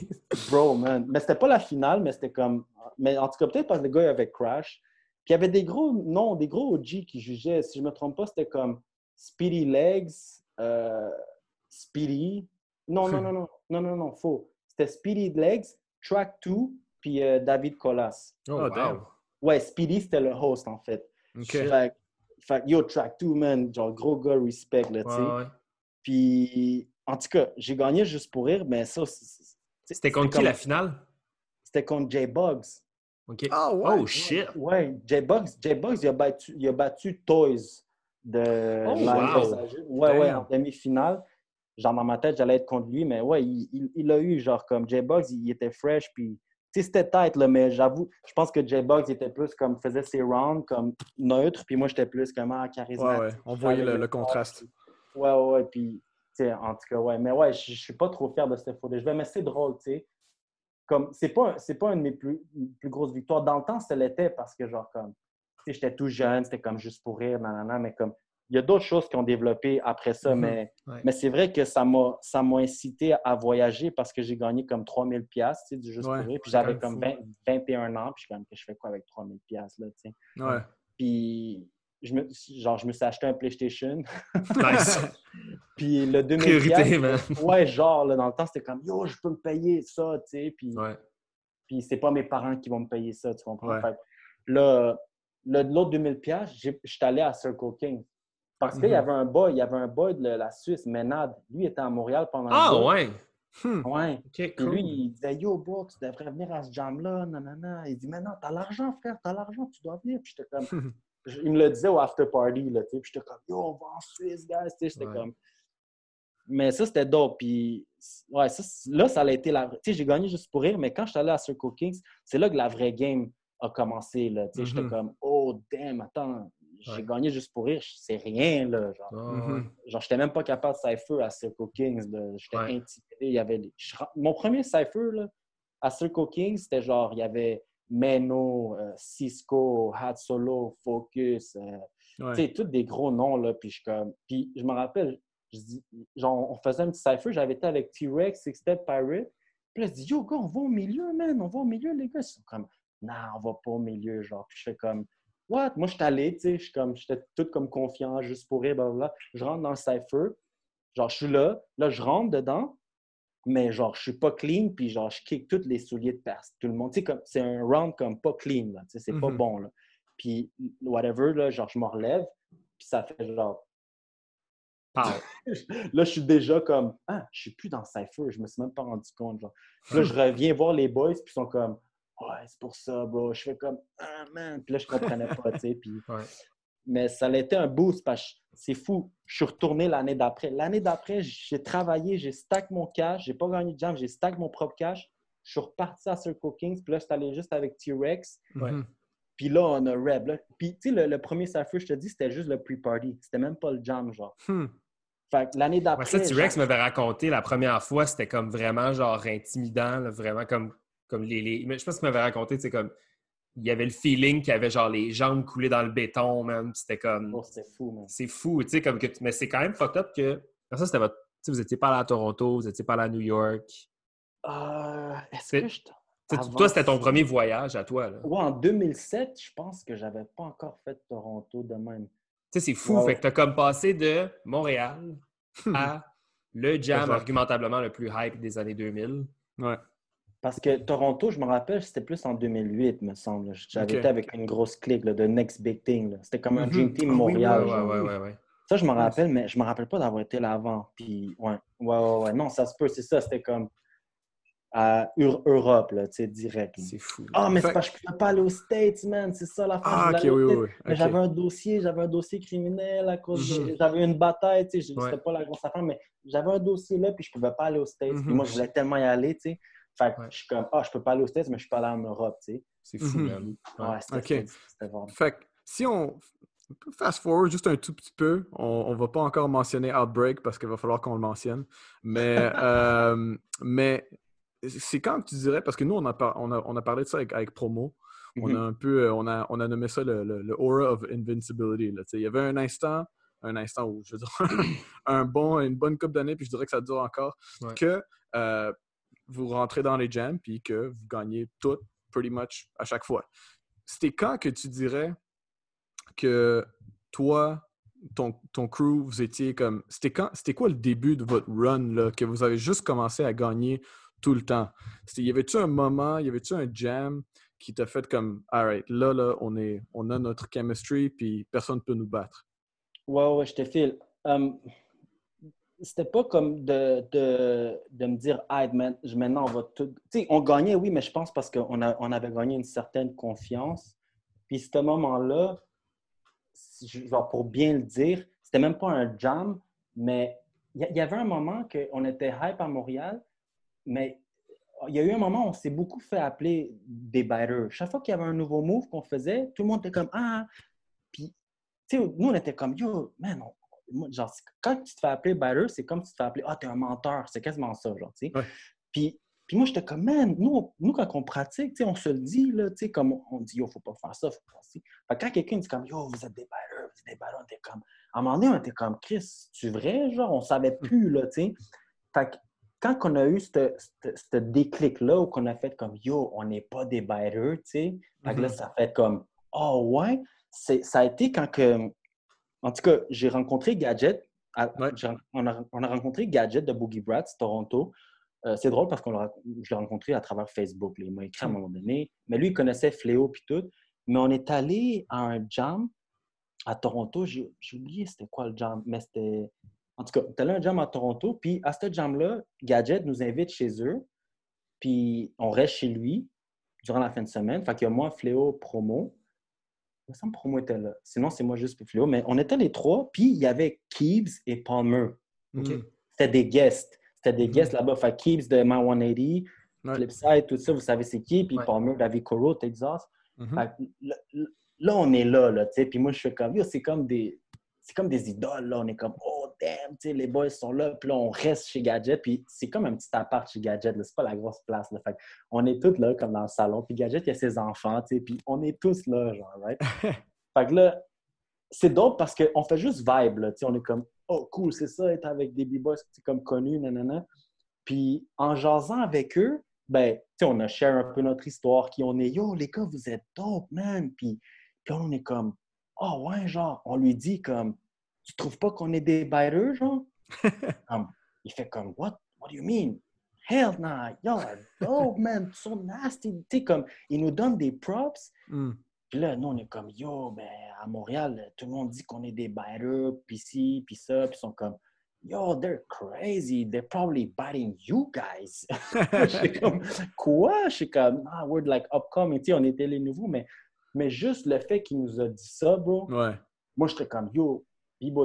Bro, man. Mais c'était pas la finale, mais c'était comme. Mais en tout cas, peut-être parce que le gars il avait Crash. Puis il y avait des gros non, des gros OG qui jugeaient. Si je me trompe pas, c'était comme Speedy Legs, euh, Speedy. Non, non, non, non, non, non, non, faux. C'était Speedy Legs, Track 2, puis euh, David Colas. Oh, Oh, wow. damn. Ouais, Speedy, c'était le host, en fait. OK. Fait, yo, Track 2, man, genre gros gars respect, là, tu sais. Ouais, ouais. Puis, en tout cas, j'ai gagné juste pour rire, mais ça, C'était contre qui la finale? C'était contre J-Bugs. OK. Ah, ouais. Oh, shit. Ouais, J-Bugs, J-Bugs, il a battu, il a battu Toys de Oh, wow. Ouais, ouais, en demi-finale. Genre, dans ma tête, j'allais être contre lui, mais ouais, il, il, il a eu, genre, comme J-Bugs, il était fresh, puis, tu sais, c'était tête, là, mais j'avoue, je pense que J-Bugs était plus comme, faisait ses rounds comme neutre, puis moi, j'étais plus comme, ah, Ouais, charismatique. ouais. On voyait le, contraste. Ouais, ouais, ouais, puis, tu sais, en tout cas, ouais, mais ouais, je suis pas trop fier de cette footage. Mais c'est drôle, tu sais. Comme, c'est pas, c'est pas une de mes plus, plus grosses victoires. Dans le temps, ça l'était parce que, genre, comme, tu sais, j'étais tout jeune, c'était comme juste pour rire, nanana, mais comme, il y a d'autres choses qui ont développé après ça, Mhm. mais, Ouais. mais c'est vrai que ça m'a ça m'a incité à voyager parce que j'ai gagné comme 3000 pièces du juste Ouais, pour rire. Puis j'avais comme même 20 21 ans, puis je suis comme que je fais quoi avec 3000 pièces là, tu sais. Ouais. Puis je me genre je me suis acheté un PlayStation. Nice. Puis le 2000 Priorité, man. Ouais, genre là, dans le temps c'était comme yo, je peux me payer ça, tu sais, puis Ouais. puis c'est pas mes parents qui vont me payer ça, tu comprends? Ouais. Fait là, le- l'autre 2000 pièces, je suis allé à Circle King. Parce qu'il y Mhm. avait un boy, il y avait un boy de la Suisse, Ménade. Lui était à Montréal pendant Ah, bout. ouais. Hmm. Ouais. OK, Puis cool. lui, il disait Yo, bro, tu devrais venir à ce jam-là, nanana. Il dit Mais non, t'as l'argent, frère, t'as l'argent, tu dois venir. Puis j'étais comme. je- il me le disait au after party, là, tu sais. Puis j'étais comme Yo, on va en Suisse, guys, tu sais. J'étais Ouais. comme. Mais ça, c'était dope. Puis, ouais, ça, là, ça a été la. Tu sais, j'ai gagné juste pour rire, mais quand je suis allé à Circle Kings, c'est là que la vraie game a commencé, là. Tu sais, j'étais Mhm. comme Oh, damn, attends, j'ai Ouais. gagné juste pour rire, c'est rien, là. Genre. Ah, Mhm. Genre, j'étais même pas capable de cypher à Circle Kings. là. J'étais Ouais. intimidé. Il y avait Mon premier cypher là, à Circle Kings, c'était genre, il y avait Meno, euh, Cisco, Hat Solo, Focus, euh, Ouais. tu sais, tous des gros noms. Là, puis, je, comme... puis je me rappelle, je dis, genre, on faisait un petit cypher, j'avais été avec T-Rex, Six Step Pirate. Puis là, je dis, yo, gars, on va au milieu, man, on va au milieu, les gars. Ils sont comme, non, on va pas au milieu, genre. Puis je fais comme, what? Moi, je suis allé, tu sais, je suis comme, j'étais tout comme confiant, juste pour rire, blablabla. Je rentre dans le cypher, genre, je suis là, là, je rentre dedans, mais genre, je suis pas clean, puis genre, je kick tous les souliers de personne, tout le monde. Tu sais, comme, c'est un round comme pas clean, là, tu sais, c'est pas Mhm. bon, là. Puis, whatever, là, genre, je me relève, puis ça fait genre, là, je suis déjà comme, ah, je suis plus dans cypher, je me suis même pas rendu compte, genre. Puis là, je reviens voir les boys, puis ils sont comme, ouais, c'est pour ça, bro. Je fais comme, ah, man. Puis là, je comprenais pas, tu sais. Puis... Ouais. Mais ça a été un boost parce que c'est fou. Je suis retourné l'année d'après. L'année d'après, j'ai travaillé, j'ai stack mon cash. J'ai pas gagné de jam, j'ai stack mon propre cash. Je suis reparti à Circle Kings. Puis là, je suis allé juste avec T-Rex. Ouais. Mhm. Puis là, on a Reb. Là. Puis, tu sais, le, le premier cypher, je te dis, c'était juste le pre-party. C'était même pas le jam, genre. Hmm. Fait que l'année d'après. Ouais, ça, T-Rex genre- m'avait raconté la première fois, c'était comme vraiment genre intimidant, là, vraiment comme, comme les, les- mais Je pense qu'il m'avait raconté, c'est comme. Il y avait le feeling qu'il y avait genre les jambes coulées dans le béton, même. C'était comme. Oh, c'était fou, man. C'est fou, tu sais, comme que. tu- Mais c'est quand même fucked up que. Ça, c'était votre. Tu sais, vous étiez pas allé à Toronto, vous étiez pas allé à New York. Tu Euh, Est-ce C'est- que je. Avant toi, c'était ton premier voyage à toi, là. Tu Ouais, en 2007, je pense que j'avais pas encore fait Toronto de même. sais, c'est fou. Fait que t'as comme passé de Montréal à le jam argumentablement le plus hype des années 2000. Ouais. Parce que Toronto, je me rappelle, c'était plus en 2008, me semble. J'avais été avec une grosse clique de Next Big Thing. C'était comme un Mhm. Dream Team Ah oui, Montréal. ouais, genre. ouais, ouais, ouais. Ça, je me rappelle, mais je me rappelle pas d'avoir été là avant. Puis, ouais, ouais, ouais, ouais. Non, ça se peut, c'est ça. C'était comme à Eur- Europe, là, tu sais, direct. C'est fou. Ah, mais c'est parce que je pouvais pas aller aux States, man. C'est ça l'affaire. Ah, Je ok, oui, oui, oui. J'avais un dossier, j'avais un dossier criminel à cause de- Mhm. J'avais une bataille, tu sais. Ouais. C'était pas la grosse affaire, mais j'avais un dossier là, puis je pouvais pas aller aux States. Puis Mhm. moi, je voulais tellement y aller, tu sais. Fait que Ouais. je suis comme, ah, je peux pas aller aux States, mais je peux aller en Europe, tu sais. C'est fou, Mhm. man. Ouais, Ouais. c'était. Fait que si on fast forward juste un tout petit peu, on, on va pas encore mentionner Outbreak parce qu'il va falloir qu'on le mentionne. Mais, euh, mais c'est quand que tu dirais, parce que nous, on a, par- on a, on a parlé de ça avec, avec Promo. On Mhm. a un peu, euh, on a, on a nommé ça le, le- le aura of invincibility. là. Tu sais, Il y avait un instant, un instant où, je veux dire, un bon, une bonne coupe d'années, puis je dirais que ça dure encore, Ouais. que euh, vous rentrez dans les jams, puis que vous gagnez tout, pretty much, à chaque fois. C'était quand que tu dirais que toi, ton, ton crew, vous étiez comme. C'était quand c'était quoi le début de votre run là, que vous avez juste commencé à gagner tout le temps? Y avait-tu un moment, y avait-tu un jam qui t'a fait comme Alright, là, là, on est on a notre chemistry, puis personne ne peut nous battre? Ouais, ouais, je te file. Hum, c'était pas comme de, de, de me dire, ah, maintenant on va tout. Tu sais, on gagnait, oui, mais je pense parce qu'on on avait gagné une certaine confiance. Puis, ce moment-là, genre pour bien le dire, c'était même pas un jam, mais il y, avait un moment qu'on était hype à Montréal, mais il y a eu un moment où on s'est beaucoup fait appeler des biters. Chaque fois qu'il y avait un nouveau move qu'on faisait, tout le monde était comme, ah, puis tu sais, nous, on était comme, yo, man, on- genre, quand tu te fais appeler batter, c'est comme si tu te fais appeler, ah, t'es un menteur. C'est quasiment ça, genre, tu sais. Ouais. Puis, puis moi, j'étais comme, man, nous, nous quand on pratique, tu sais, on se le dit, là, tu sais, comme on, on dit, yo, faut pas faire ça, faut pas faire ça. Fait que quand quelqu'un dit comme, yo, vous êtes des batters, vous êtes des on était comme, à un moment donné, on était comme, Chris, tu vrai? Genre, on savait plus, là, tu sais. Fait que quand on a eu ce déclic-là, où qu'on a fait comme, yo, on n'est pas des biters, tu sais. Là, Mhm. ça fait comme, oh ouais. Ça a été quand que, en tout cas, j'ai rencontré Gadget. à- Ouais. j'ai- on, a, on a rencontré Gadget de Boogie Brats, Toronto. Euh, c'est drôle parce que je l'ai rencontré à travers Facebook. là. Il m'a écrit à un moment donné. Mais lui, il connaissait Fléau puis tout. Mais on est allé à un jam à Toronto. J'ai j'ai oublié c'était quoi le jam, mais c'était. En tout cas, on est allé à un jam à Toronto. Puis à ce jam-là, Gadget nous invite chez eux. Puis on reste chez lui durant la fin de semaine. Fait qu'il y a moi, Fléau, Promo. Il me Promo était là. Sinon, c'est moi juste pour Fléau. Mais on était les trois. Puis il y avait Keebs et Palmer. Mhm. C'était des guests. C'était des Mhm. guests là-bas. Fait Keebs de My 180, Ouais. Flipside, tout ça, vous savez c'est qui? Puis Ouais. Palmer, David Coro, Texas. Fait que là, là, on est là, là, tu sais. Puis moi, je fais comme, c'est comme des... C'est comme des idoles, là. On est comme, oh, damn, les boys sont là. Puis là, on reste chez Gadget. Puis c'est comme un petit appart chez Gadget. C'est pas la grosse place, là. Fait on est tous là, comme dans le salon. Puis Gadget, il y a ses enfants. Puis on est tous là, genre, right? fait que là, c'est dope parce qu'on fait juste vibe, là. On est comme, oh, cool, c'est ça, être avec des b-boys, c'est comme connu, nanana. Puis en jasant avec eux, ben, on a share un peu notre histoire, qui on est, yo, les gars, vous êtes dope, man. Puis, puis on est comme, oh, ouais, genre, on lui dit comme, tu trouves pas qu'on est des biters, genre? Il fait comme, what? What do you mean? Hell nah, y'all are dope, man, so nasty. Tu sais, comme, il nous donne des props. Mhm. Puis là, nous, on est comme, yo, ben, à Montréal, tout le monde dit qu'on est des biters, puis ci, puis ça, puis ils sont comme, yo, they're crazy, they're probably biting you guys. Je suis comme, quoi? Je suis comme, ah, we're like upcoming, tu sais, on était les nouveaux, mais, mais juste le fait qu'il nous a dit ça, bro, Ouais. moi, j'étais comme, yo,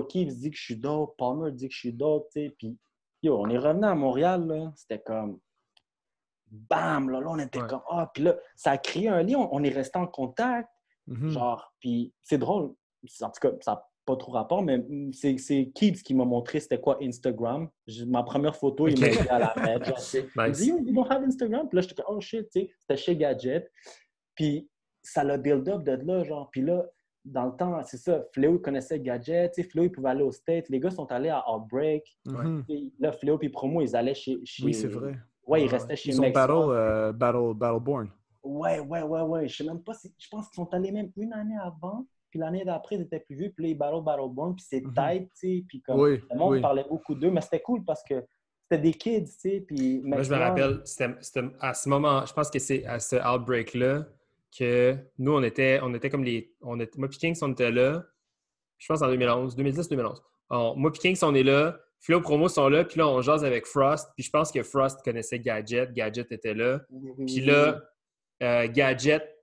Keeves dit que je suis dope, Palmer dit que je suis dope, tu sais, puis yo, on est revenu à Montréal, là, c'était comme, bam, là, là, on était Ouais. comme, ah, puis là, ça a créé un lien, on, est resté en contact, Mhm. Genre, puis c'est drôle. En tout cas, ça n'a pas trop rapport, mais c'est Keats qui m'a montré c'était quoi Instagram. Ma première photo, il m'a aidé à la mettre. Genre, tu sais. Il me Nice. dit, Yo, you don't have Instagram? Puis là, j'étais comme, oh shit, tu sais, c'était chez Gadget. Puis ça l'a build up de là, genre. Puis là, dans le temps, c'est ça, Fléau, il connaissait Gadget. Tu sais, Fléau, il pouvait aller aux States. Les gars sont allés à Outbreak. Mhm. Là, Fléau puis Promo, ils allaient chez. chez- Oui, c'est vrai. Ouais, ils Ouais. restaient chez Ils ont battle, euh, battle, Battleborn. Ouais, ouais, ouais, ouais. Je sais même pas si. Je pense qu'ils sont allés même une année avant. Puis l'année d'après, ils étaient plus vieux. Puis là, ils battle Battleborn. Puis c'est Mhm. tight, tu sais. Puis comme. Oui, Le monde oui. parlait beaucoup d'eux. Mais c'était cool parce que c'était des kids, tu sais. Puis Moi, je me rappelle, c'était c'était à ce moment, je pense que c'est à ce outbreak-là que nous, on était, on était comme les. On était, moi, Kings, on était là. Je pense en 2011, 2010-2011. Moi, puis Kings, on est là. Philo Promo sont là. Puis là, on jase avec Frost. Puis je pense que Frost connaissait Gadget. Gadget était là. Puis là, euh, Gadget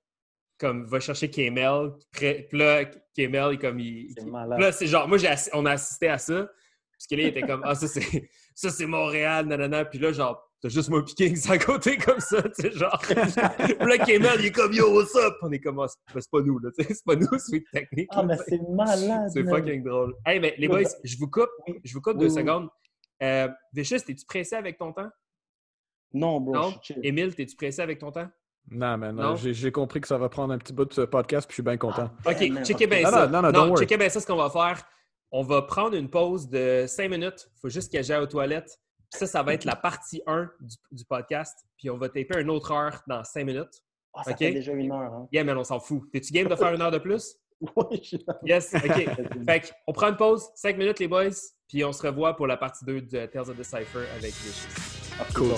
comme va chercher Kmel. Puis là, Kmel, il comme il. Là, c'est genre, moi, on a assisté à ça. Parce que là, il était comme, ah, ça, c'est, ça, c'est Montréal, nanana. Puis là, genre, t'as juste moi et Kings à côté comme ça, tu sais, genre. Là, Kmel, il est comme, yo, what's up? On est comme, ah, c'est pas nous, là, tu sais, c'est pas nous, Sweet Technique. Ah, mais c'est malade. c'est fucking drôle. Hey, mais les boys, je vous coupe, Oui. je vous coupe Oui, deux oui. secondes. Euh, Vicious, t'es-tu pressé avec ton temps? Non, bro. Non? Émile, t'es-tu pressé avec ton temps? Non, man, Non? j'ai j'ai compris que ça va prendre un petit bout de ce podcast, puis je suis bien content. Ah, OK, man, checkez bien Non, ça. non, non, non, don't worry. checkez bien ça, ce qu'on va faire. On va prendre une pause de cinq minutes. Il faut juste que j'aille aux toilettes. Ça, ça va être la partie 1 du, du podcast. Puis on va taper une autre heure dans cinq minutes. Ah, ça Ok? fait déjà une heure. Hein. Yeah, mais on s'en fout. T'es-tu game de faire une heure de plus? Ouais, je suis là. Yes, OK. Fait on prend une pause, cinq minutes, les boys. Puis on se revoit pour la partie 2 de Tales of the Cypher avec Vicious. Ah, Cool.